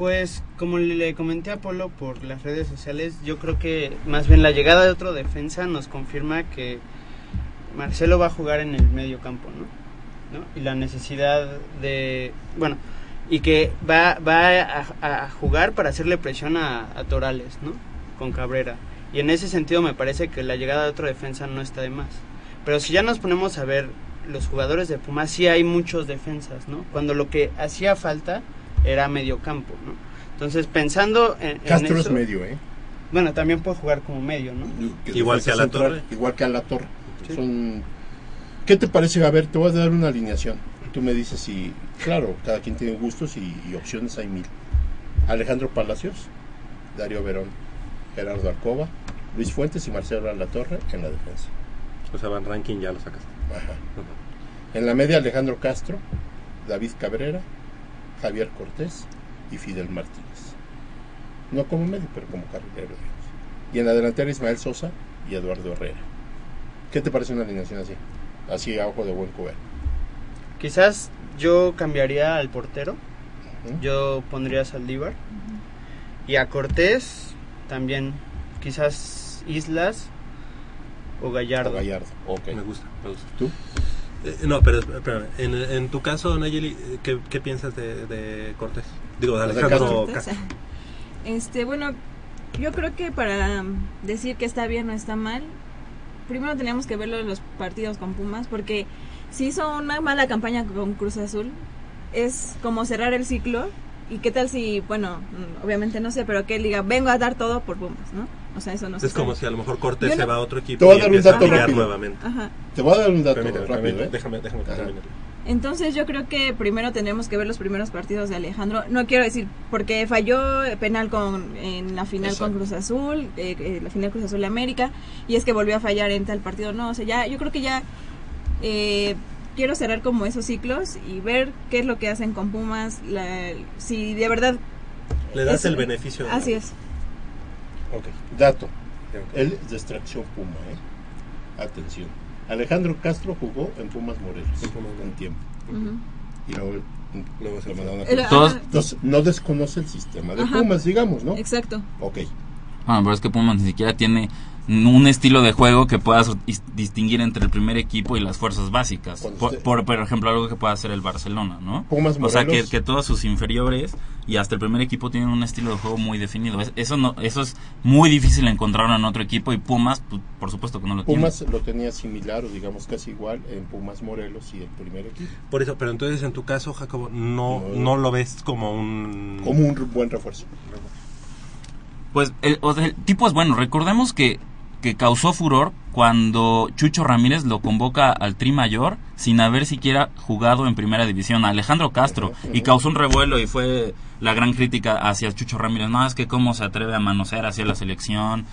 Pues como le comenté a Polo por las redes sociales, yo creo que más bien la llegada de otro defensa nos confirma que Marcelo va a jugar en el medio campo, ¿no? ¿No? Y la necesidad de, bueno, y que va, va a, jugar para hacerle presión a, a Torales, ¿no? Con Cabrera. Y en ese sentido me parece que la llegada de otro defensa no está de más. Pero si ya nos ponemos a ver los jugadores de Pumas, sí hay muchos defensas, ¿no? Cuando lo que hacía falta era medio campo, ¿no? Entonces, pensando en, en
Castro es
eso-
medio, ¿eh?
Bueno, también puede jugar como medio, ¿no?
Igual que a la
central,
Torre.
Igual que a la torre. Son- ¿Qué te parece? A ver, te voy a dar una alineación. Tú me dices si, claro, cada quien tiene gustos y, y opciones hay mil. Alejandro Palacios, Darío Verón, Gerardo Alcoba, Luis Fuentes y Marcelo Torre en la defensa.
O sea, Van Ranking ya lo sacas.
Ajá. En la media Alejandro Castro, David Cabrera, Javier Cortés y Fidel Martínez. No como medio, pero como carrilero, digamos. Y en la delantera Ismael Sosa y Eduardo Herrera. ¿Qué te parece una alineación así? Así a ojo de buen cubero.
Quizás yo cambiaría al portero. Yo pondría a Saldívar. Y a Cortés también. Quizás Islas o Gallardo.
O Gallardo, ok.
Me gusta, me gusta.
¿Tú?
Eh, no, pero espérame. En, en tu caso, Nayeli, eh, ¿qué, qué piensas de, de Cortés? Digo, de Alejandro
Cortés.
Castro.
Este, bueno, yo creo que para decir que está bien o está mal, primero teníamos que verlo en los partidos con Pumas, porque si hizo una mala campaña con Cruz Azul, es como cerrar el ciclo. ¿Y qué tal si, bueno, mm, obviamente no sé, pero que él diga, vengo a dar todo por Pumas, ¿no? O sea, eso no se
Es como
sabe.
si a lo mejor Cortés se va a otro equipo
Te voy a
y
dar un
empieza a
dato
brillar
rápido.
nuevamente.
Ajá.
Te voy a dar un dato
Permíteme,
rápido,
permíteme,
¿eh?
déjame, déjame terminar.
Entonces yo creo que primero tenemos que ver los primeros partidos de Alejandro. No quiero decir porque falló penal con en la final
Exacto.
con Cruz Azul, eh, eh, la final Cruz Azul América, y es que volvió a fallar en tal partido. No, o sea, ya yo creo que ya eh, quiero cerrar como esos ciclos y ver qué es lo que hacen con Pumas, la- si de verdad
Le das
es-
el beneficio. de
Así es.
Ok, dato. Él es de extracción Puma, ¿eh? Atención. Alejandro Castro jugó en Pumas Morelos un tiempo. Y luego, luego se mandaron a
Todos-
Entonces, no desconoce el sistema de
Ajá.
Pumas, digamos, ¿no?
Exacto.
Ok.
Bueno, pero es que Pumas ni siquiera tiene un estilo de juego que puedas dis- distinguir entre el primer equipo y las fuerzas básicas. Por, por, por ejemplo, algo que pueda hacer el Barcelona, ¿no?
Pumas
o sea, que, que todos sus inferiores y hasta el primer equipo tienen un estilo de juego muy definido. Es- eso no eso es muy difícil encontrarlo en otro equipo y Pumas, pues, por supuesto que no lo
Pumas
tiene.
lo tenía similar o digamos casi igual en Pumas Morelos y el primer equipo.
Por eso, pero entonces en tu caso, Jacobo, no,
No.
no lo ves como un...
Como un buen refuerzo.
Pues el, o sea, el tipo es bueno. Recordemos que, que causó furor cuando Chucho Ramírez lo convoca al Tri Mayor sin haber siquiera jugado en primera división Alejandro Castro y causó un revuelo y fue la gran crítica hacia Chucho Ramírez. No, es que cómo se atreve a manosear hacia la selección.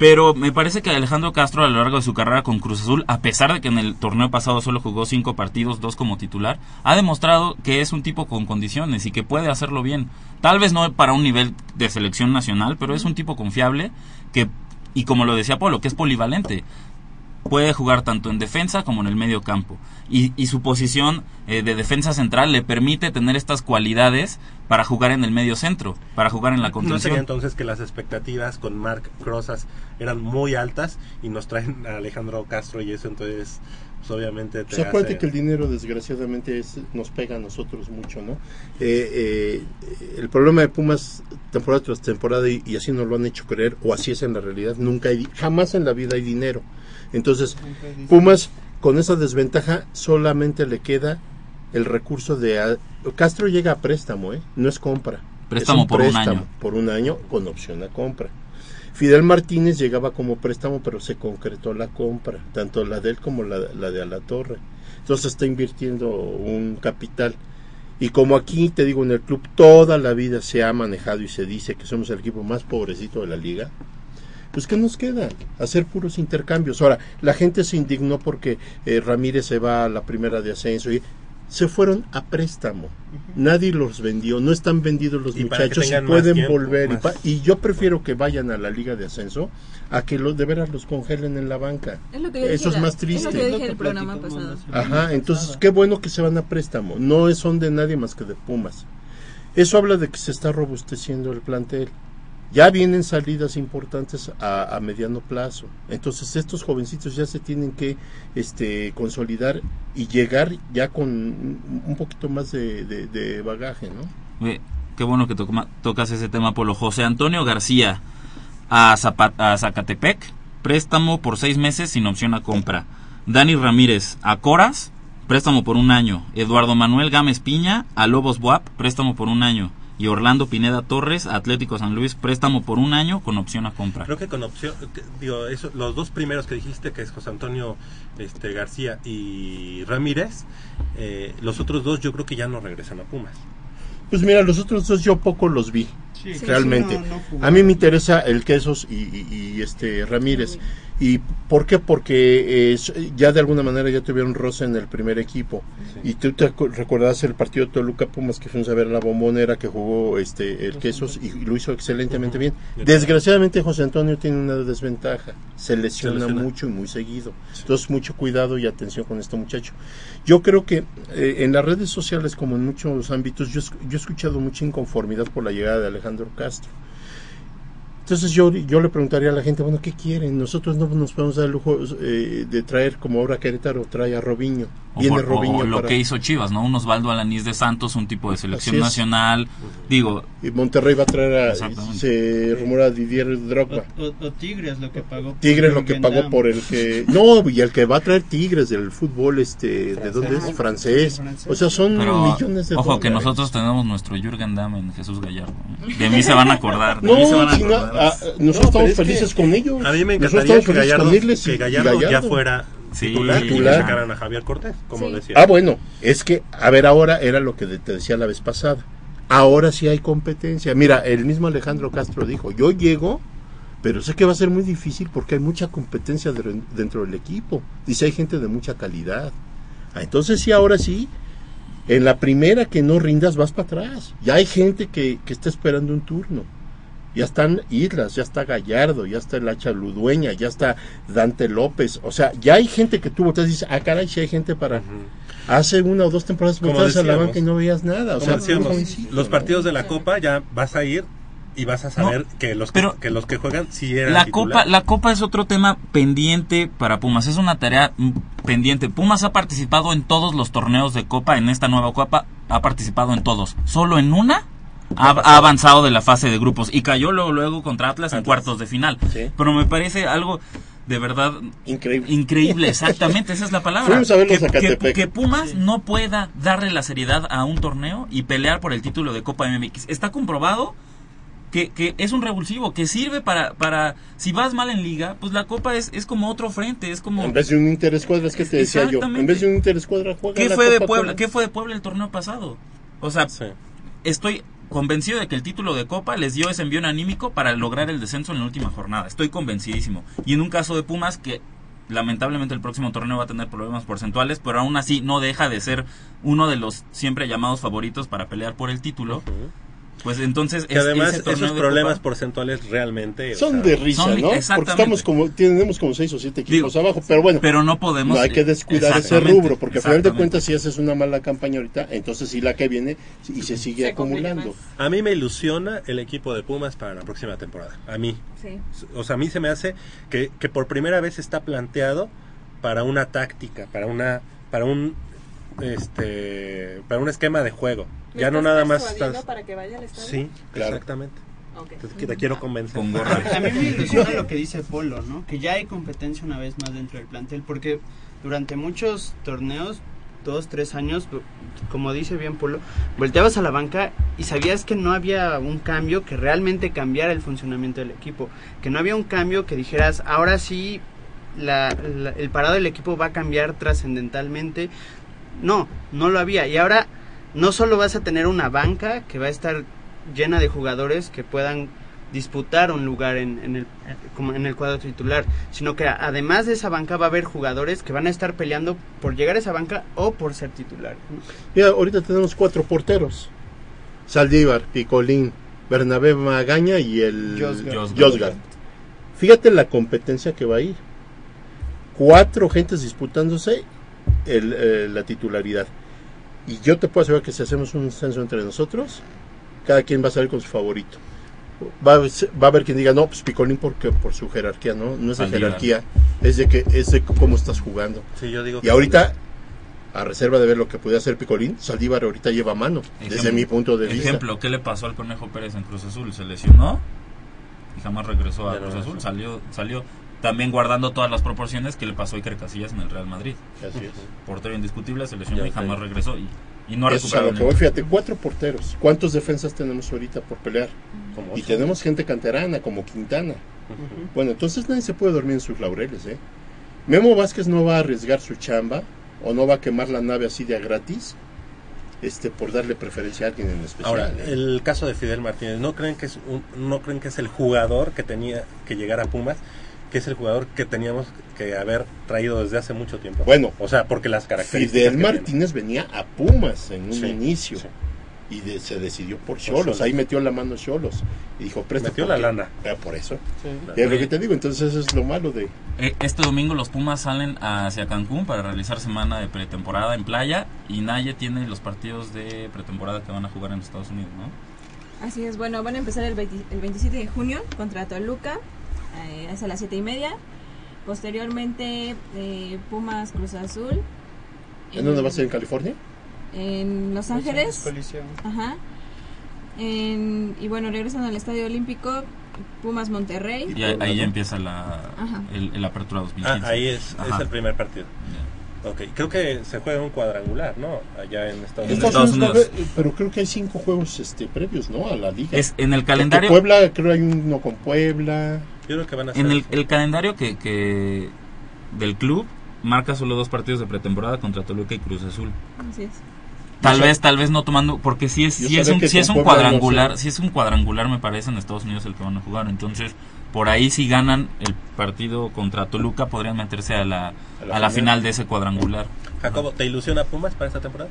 Pero me parece que Alejandro Castro a lo largo de su carrera con Cruz Azul, a pesar de que en el torneo pasado solo jugó cinco partidos, dos como titular, ha demostrado que es un tipo con condiciones y que puede hacerlo bien. Tal vez no para un nivel de selección nacional, pero es un tipo confiable que, y como lo decía Polo, que es polivalente. Puede jugar tanto en defensa como en el medio campo. Y, y su posición eh, de defensa central le permite tener estas cualidades para jugar en el medio centro, para jugar en la
¿No
contención.
sería entonces que las expectativas con Marc Crozas eran muy altas y nos traen a Alejandro Castro y eso entonces, pues, obviamente te hace-
que el dinero desgraciadamente es- nos pega a nosotros mucho, ¿no? Eh, eh, el problema de Pumas temporada tras temporada y, y así nos lo han hecho creer o así es en la realidad, nunca hay, jamás en la vida hay dinero. Entonces, Pumas con esa desventaja solamente le queda el recurso de a- Castro llega a préstamo, ¿eh? No es compra.
Préstamo
Es
por un año.
por un año con opción a compra. Fidel Martínez llegaba como préstamo, pero se concretó la compra, tanto la de él como la, la de Alatorre. Entonces está invirtiendo un capital. Y como aquí, te digo, en el club toda la vida se ha manejado y se dice que somos el equipo más pobrecito de la liga, pues ¿qué nos queda? Hacer puros intercambios. Ahora, la gente se indignó porque eh, Ramírez se va a la primera de ascenso y se fueron a préstamo. Nadie los vendió, no están vendidos los
Y
muchachos y pueden
tiempo,
volver. Y, y yo prefiero que vayan a la liga de ascenso a que los de veras los congelen en la banca.
Es lo que yo
Eso
dije
es
la-
más
Es
triste.
lo que dije el programa pasado.
Ajá, entonces qué bueno que se van a préstamo. No son de nadie más que de Pumas. Eso habla de que se está robusteciendo el plantel. Ya vienen salidas importantes a, mediano plazo. Entonces estos jovencitos ya se tienen que este, consolidar y llegar ya con un poquito más de, bagaje, ¿no?
Qué bueno que tocas ese tema, Polo. José Antonio García a, a Zacatepec, préstamo por seis meses sin opción a compra. Dani Ramírez a Coras, préstamo por un año. Eduardo Manuel Gámez Piña a Lobos Buap, préstamo por un año. Y Orlando Pineda Torres Atlético San Luis, préstamo por un año con opción a compra.
Creo que con opción, que- digo, eso, los dos primeros que dijiste, que es José Antonio este, García y Ramírez, eh, los otros dos yo creo que ya no regresan a Pumas.
Pues mira, los otros dos yo poco los vi,
Sí, sí,
realmente.
no- no jugaron.
a mí me interesa el Quesos y, y- y, este Ramírez. ¿Y por qué? Porque eh, ya de alguna manera ya tuvieron roce en el primer equipo. Y tú te recordarás el partido de Toluca Pumas que fuimos a ver la bombonera que jugó este el Quesos y lo hizo excelentemente bien. Desgraciadamente José Antonio tiene una desventaja, se lesiona,
lesiona.
mucho y muy seguido. Entonces mucho cuidado y atención con este muchacho. Yo creo que eh, en las redes sociales como en muchos ámbitos yo, yo he escuchado mucha inconformidad por la llegada de Alejandro Castro. Entonces yo, yo le preguntaría a la gente, bueno, ¿qué quieren? Nosotros no nos podemos dar el lujo eh, de traer como ahora Querétaro, trae a Robinho.
O,
Viene
por- o
Robinho
lo
para-
que hizo Chivas, ¿no? Un Osvaldo Alanís de Santos, un tipo de selección nacional. Digo,
Monterrey va a traer a, se rumora Didier Drogba.
O, o Tigres lo que pagó. por
Tigres lo que pagó por el que no y el que va a traer Tigres del fútbol este de dónde es francés o sea son
pero
millones de
ojo que nosotros tenemos nuestro Jürgen Damm en Jesús Gallardo. ¿eh? De mí se van a acordar. De
no,
mí se van a acordar.
ah, nosotros estamos felices con ellos
A mí me encantaría que Gallardo,
con irles y-
que
y
Gallardo ya fuera
Sí,
titular y que
titular.
sacaran a Javier Cortés, como decía.
Ah, bueno, es que, a ver, ahora era lo que te decía la vez pasada. Ahora sí hay competencia. Mira, el mismo Alejandro Castro dijo, yo llego, pero sé que va a ser muy difícil porque hay mucha competencia de- dentro del equipo. Dice, hay gente de mucha calidad. Ah, entonces sí, ahora sí, en la primera que no rindas vas para atrás. Ya hay gente que está esperando un turno. Ya están Islas, ya está Gallardo, ya está el Hacha Ludueña, ya está Dante López. O sea, ya hay gente que tú volteas y dices, ah, caray, sí hay gente para... Hace una o dos temporadas
Como
volteas a la banca y no veías nada. O sea,
decíamos, los partidos de la Copa ya vas a ir y vas a saber que los que,
pero-
que los que juegan sí eran
La
titular.
copa, la copa es otro tema pendiente para Pumas. Es una tarea mm, pendiente. Pumas ha participado en todos los torneos de copa. En esta nueva copa ha participado en todos. Solo en una ha, ha avanzado de la fase de grupos y cayó luego, luego contra Atlas en cuartos de final. Pero me parece algo de verdad
increíble.
Increíble, exactamente, esa es la palabra. Que, que- que Pumas no pueda darle la seriedad a un torneo y pelear por el título de Copa MX. Está comprobado que, que es un revulsivo, que sirve para, para, si vas mal en liga, pues la Copa es, es como otro frente, es como...
En vez de un interescuadra, es que te decía yo. En vez de un interescuadra, juega
¿Qué
la
fue de Puebla? ¿Qué fue de Puebla el torneo pasado? O sea, estoy convencido de que el título de Copa les dio ese envío anímico para lograr el descenso en la última jornada. Estoy convencidísimo. Y en un caso de Pumas que lamentablemente el próximo torneo va a tener problemas porcentuales, pero aún así no deja de ser uno de los siempre llamados favoritos para pelear por el título. Pues entonces
Que
es-
además
ese
esos problemas
Copa-
porcentuales realmente o
Son
sea,
de risa,
son-
¿no? Porque
exactamente.
estamos como, tenemos como seis o siete equipos abajo, pero bueno.
Pero no podemos-
No hay que descuidar ese rubro, porque al final de cuentas, si haces una mala campaña ahorita, entonces sí la que viene y se sigue acumulando.
A mí me ilusiona el equipo de Pumas para la próxima temporada. A mí.
Sí.
O sea, a mí se me hace que, que por primera vez está planteado para una táctica, para una para un este para un esquema de juego.
¿Me
Ya no nada más estás
para que vaya al estadio?
Sí,
Claro.
exactamente.
Ok.
Entonces, que te quiero convencer.
Con gorra.
A mí me ilusiona lo que dice Polo, ¿no? Que ya hay competencia una vez más dentro del plantel, porque durante muchos torneos, dos, tres años, como dice bien Polo, volteabas a la banca y sabías que no había un cambio que realmente cambiara el funcionamiento del equipo, que no había un cambio que dijeras, ahora sí, la- la- el parado del equipo va a cambiar trascendentalmente. No, no lo había. Y ahora no solo vas a tener una banca que va a estar llena de jugadores que puedan disputar un lugar en, en el, como en el cuadro titular, sino que además de esa banca va a haber jugadores que van a estar peleando por llegar a esa banca o por ser titular.
Mira, ahorita tenemos cuatro porteros. Saldívar, Picolín, Bernabé Magaña y el.
Josgard.
Fíjate la competencia que va a ir. Cuatro gentes disputándose el, eh, la titularidad. Y yo te puedo asegurar que si hacemos un censo entre nosotros, cada quien va a salir con su favorito. Va a, va a haber quien diga, no, pues Picolín porque por su jerarquía, ¿no? No es de jerarquía, es de que es de cómo estás jugando.
Sí, yo digo
y
que-
ahorita, a reserva de ver lo que podía hacer Picolín, Saldívar ahorita lleva mano, desde mi punto de vista.
Ejemplo, ¿qué le pasó al Conejo Pérez en Cruz Azul? Se lesionó y jamás regresó a Cruz. Azul. Salió, salió también guardando todas las proporciones que le pasó a Iker Casillas en el Real Madrid.
Así es.
Portero indiscutible, se lesionó y jamás regresó. Y, y no ha
Eso es a
recuperado
lo que voy, fíjate, cuatro porteros. ¿Cuántos defensas tenemos ahorita por pelear?
Como
Y tenemos gente canterana, como Quintana. Bueno, entonces nadie se puede dormir en sus laureles, ¿eh? Memo Vázquez no va a arriesgar su chamba o no va a quemar la nave así de a gratis este, por darle preferencia a alguien en especial.
Ahora,
¿eh?
el caso de Fidel Martínez, ¿no creen que es un- no creen que es el jugador que tenía que llegar a Pumas, que es el jugador que teníamos que haber traído desde hace mucho tiempo?
Bueno,
o sea, porque las características
Fidel
tiene.
Martínez venía a Pumas en un
Sí,
inicio.
sí.
Y de- se decidió por
Cholos.
Ahí metió la mano Cholos. Y dijo, presta.
Metió
porque-
la lana.
Ah, por eso.
Sí.
Es lo que te digo. Entonces, eso es lo malo de.
Eh, Este domingo los Pumas salen hacia Cancún para realizar semana de pretemporada en playa y Naye tiene los partidos de pretemporada que van a jugar en Estados Unidos, ¿no?
Así es, bueno, van a empezar el, 20 el 27 de junio contra Toluca, eh, es a las 7 y media. Posteriormente, eh, Pumas Cruz Azul.
¿En dónde va a ser? ¿En California?
En Los Ángeles. Ajá. En- y bueno, regresan al Estadio Olímpico, Pumas Monterrey.
Y ahí, ahí ya empieza la, el, el apertura
Ah,
2015.
ahí es,
Ajá.
es el primer partido. Ok, creo que se juega un cuadrangular, ¿no? Allá en Estados
En
Unidos.
Estados Unidos, pero creo que hay cinco juegos este, previos, ¿no? A la liga.
Es en el
Porque
calendario.
Puebla, creo hay uno con Puebla.
Yo creo que van a ser
En el, el calendario que, que del club marca solo dos partidos de pretemporada contra Toluca y Cruz Azul.
Así es.
Tal
Yo
vez, tal vez no tomando, porque si es, si un, si es un cuadrangular, si es un cuadrangular me parece en Estados Unidos el que van a jugar, entonces por ahí si ganan el partido contra Toluca podrían meterse a la,
A la
a la
final.
de ese cuadrangular.
Jacobo, ¿te ilusiona Pumas para esta temporada?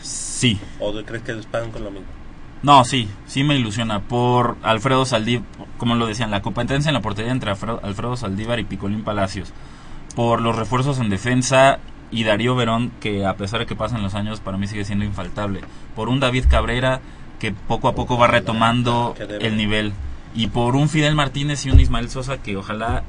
Sí,
¿O crees que les pagan con lo mismo?
No, sí, sí me ilusiona por Alfredo Saldívar, como lo decían, la competencia en la portería entre Alfredo, Alfredo Saldívar y Picolín Palacios, por los refuerzos en defensa y Darío Verón, que a pesar de que pasan los años, para mí sigue siendo infaltable, por un David Cabrera que poco a poco va retomando el nivel, y por un Fidel Martínez y un Ismael Sosa que ojalá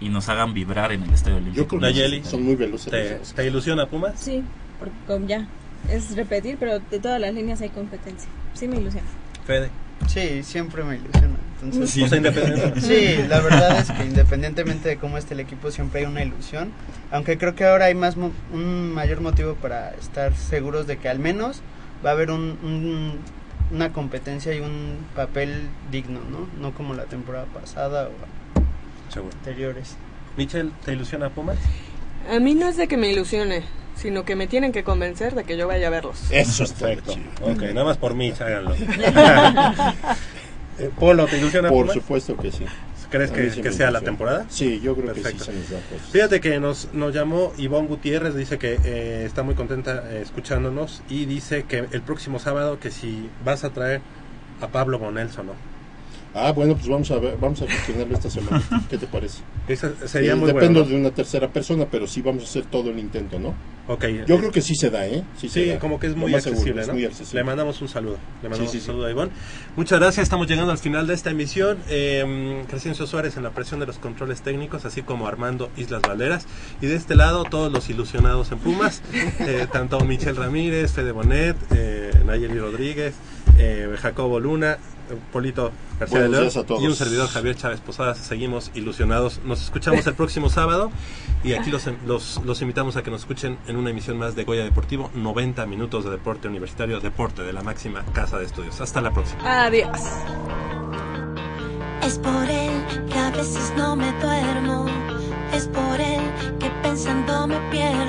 y nos hagan vibrar en el Estadio Olímpico.
Yo creo que
Nayeli.
son muy veloces.
¿Te, ilusiona Pumas?
Sí, porque como ya es repetir, pero de todas las líneas hay competencia. Sí me ilusiona.
Fede.
Sí, siempre me ilusiona. Entonces,
Sí. O sea, independiente.
Sí, la verdad es que independientemente de cómo esté el equipo, siempre hay una ilusión. Aunque creo que ahora hay más mo- un mayor motivo para estar seguros de que al menos va a haber un, un- una competencia y un papel digno, ¿no? No como la temporada pasada o
Seguro.
anteriores.
Michelle, ¿te ilusiona Pumas?
A mí no es de que me ilusione, sino que me tienen que convencer de que yo vaya a verlos.
Eso está
Perfecto. Ok, nada más por mí, háganlo. Eh, Polo, ¿te ilusiona
Por supuesto que sí.
¿Crees que, que sea la temporada?
Sí, yo creo
Perfecto.
que sí se nos da cosas.
Fíjate que nos, nos llamó Ivonne Gutiérrez, dice que eh, está muy contenta eh, escuchándonos y dice que el próximo sábado que si vas a traer a Pablo Bonelso, ¿no?
Ah, bueno, pues vamos a ver, vamos a gestionarlo esta semana. ¿Qué te parece?
Esa sería
Eh,
muy
Dependo
bueno.
de una tercera persona, pero sí vamos a hacer todo el intento, ¿no?
Ok.
Yo creo que sí se da, ¿eh? Sí, se
Sí,
da.
como que es muy
más seguro,
accesible,
es
¿no?
muy accesible.
Le mandamos un saludo. Le mandamos
Sí, sí,
un saludo a Ivonne. Muchas gracias. Estamos llegando al final de esta emisión. Eh, Crescencio Suárez en la presión de los controles técnicos, así como Armando Islas Valderas. Y de este lado, todos los ilusionados en Pumas, eh, tanto Michelle Ramírez, Fede Bonet, eh, Nayeli Rodríguez, eh, Jacobo Luna, eh, Polito García de León
días a todos.
y un servidor Javier Chávez Posadas. Seguimos ilusionados. Nos escuchamos el próximo sábado y aquí los, los, los invitamos a que nos escuchen en una emisión más de Goya Deportivo, 90 minutos de deporte universitario, deporte de la máxima casa de estudios. Hasta la próxima.
Adiós.
Es por él que a veces no me duermo. Es por él que pensando me pierdo.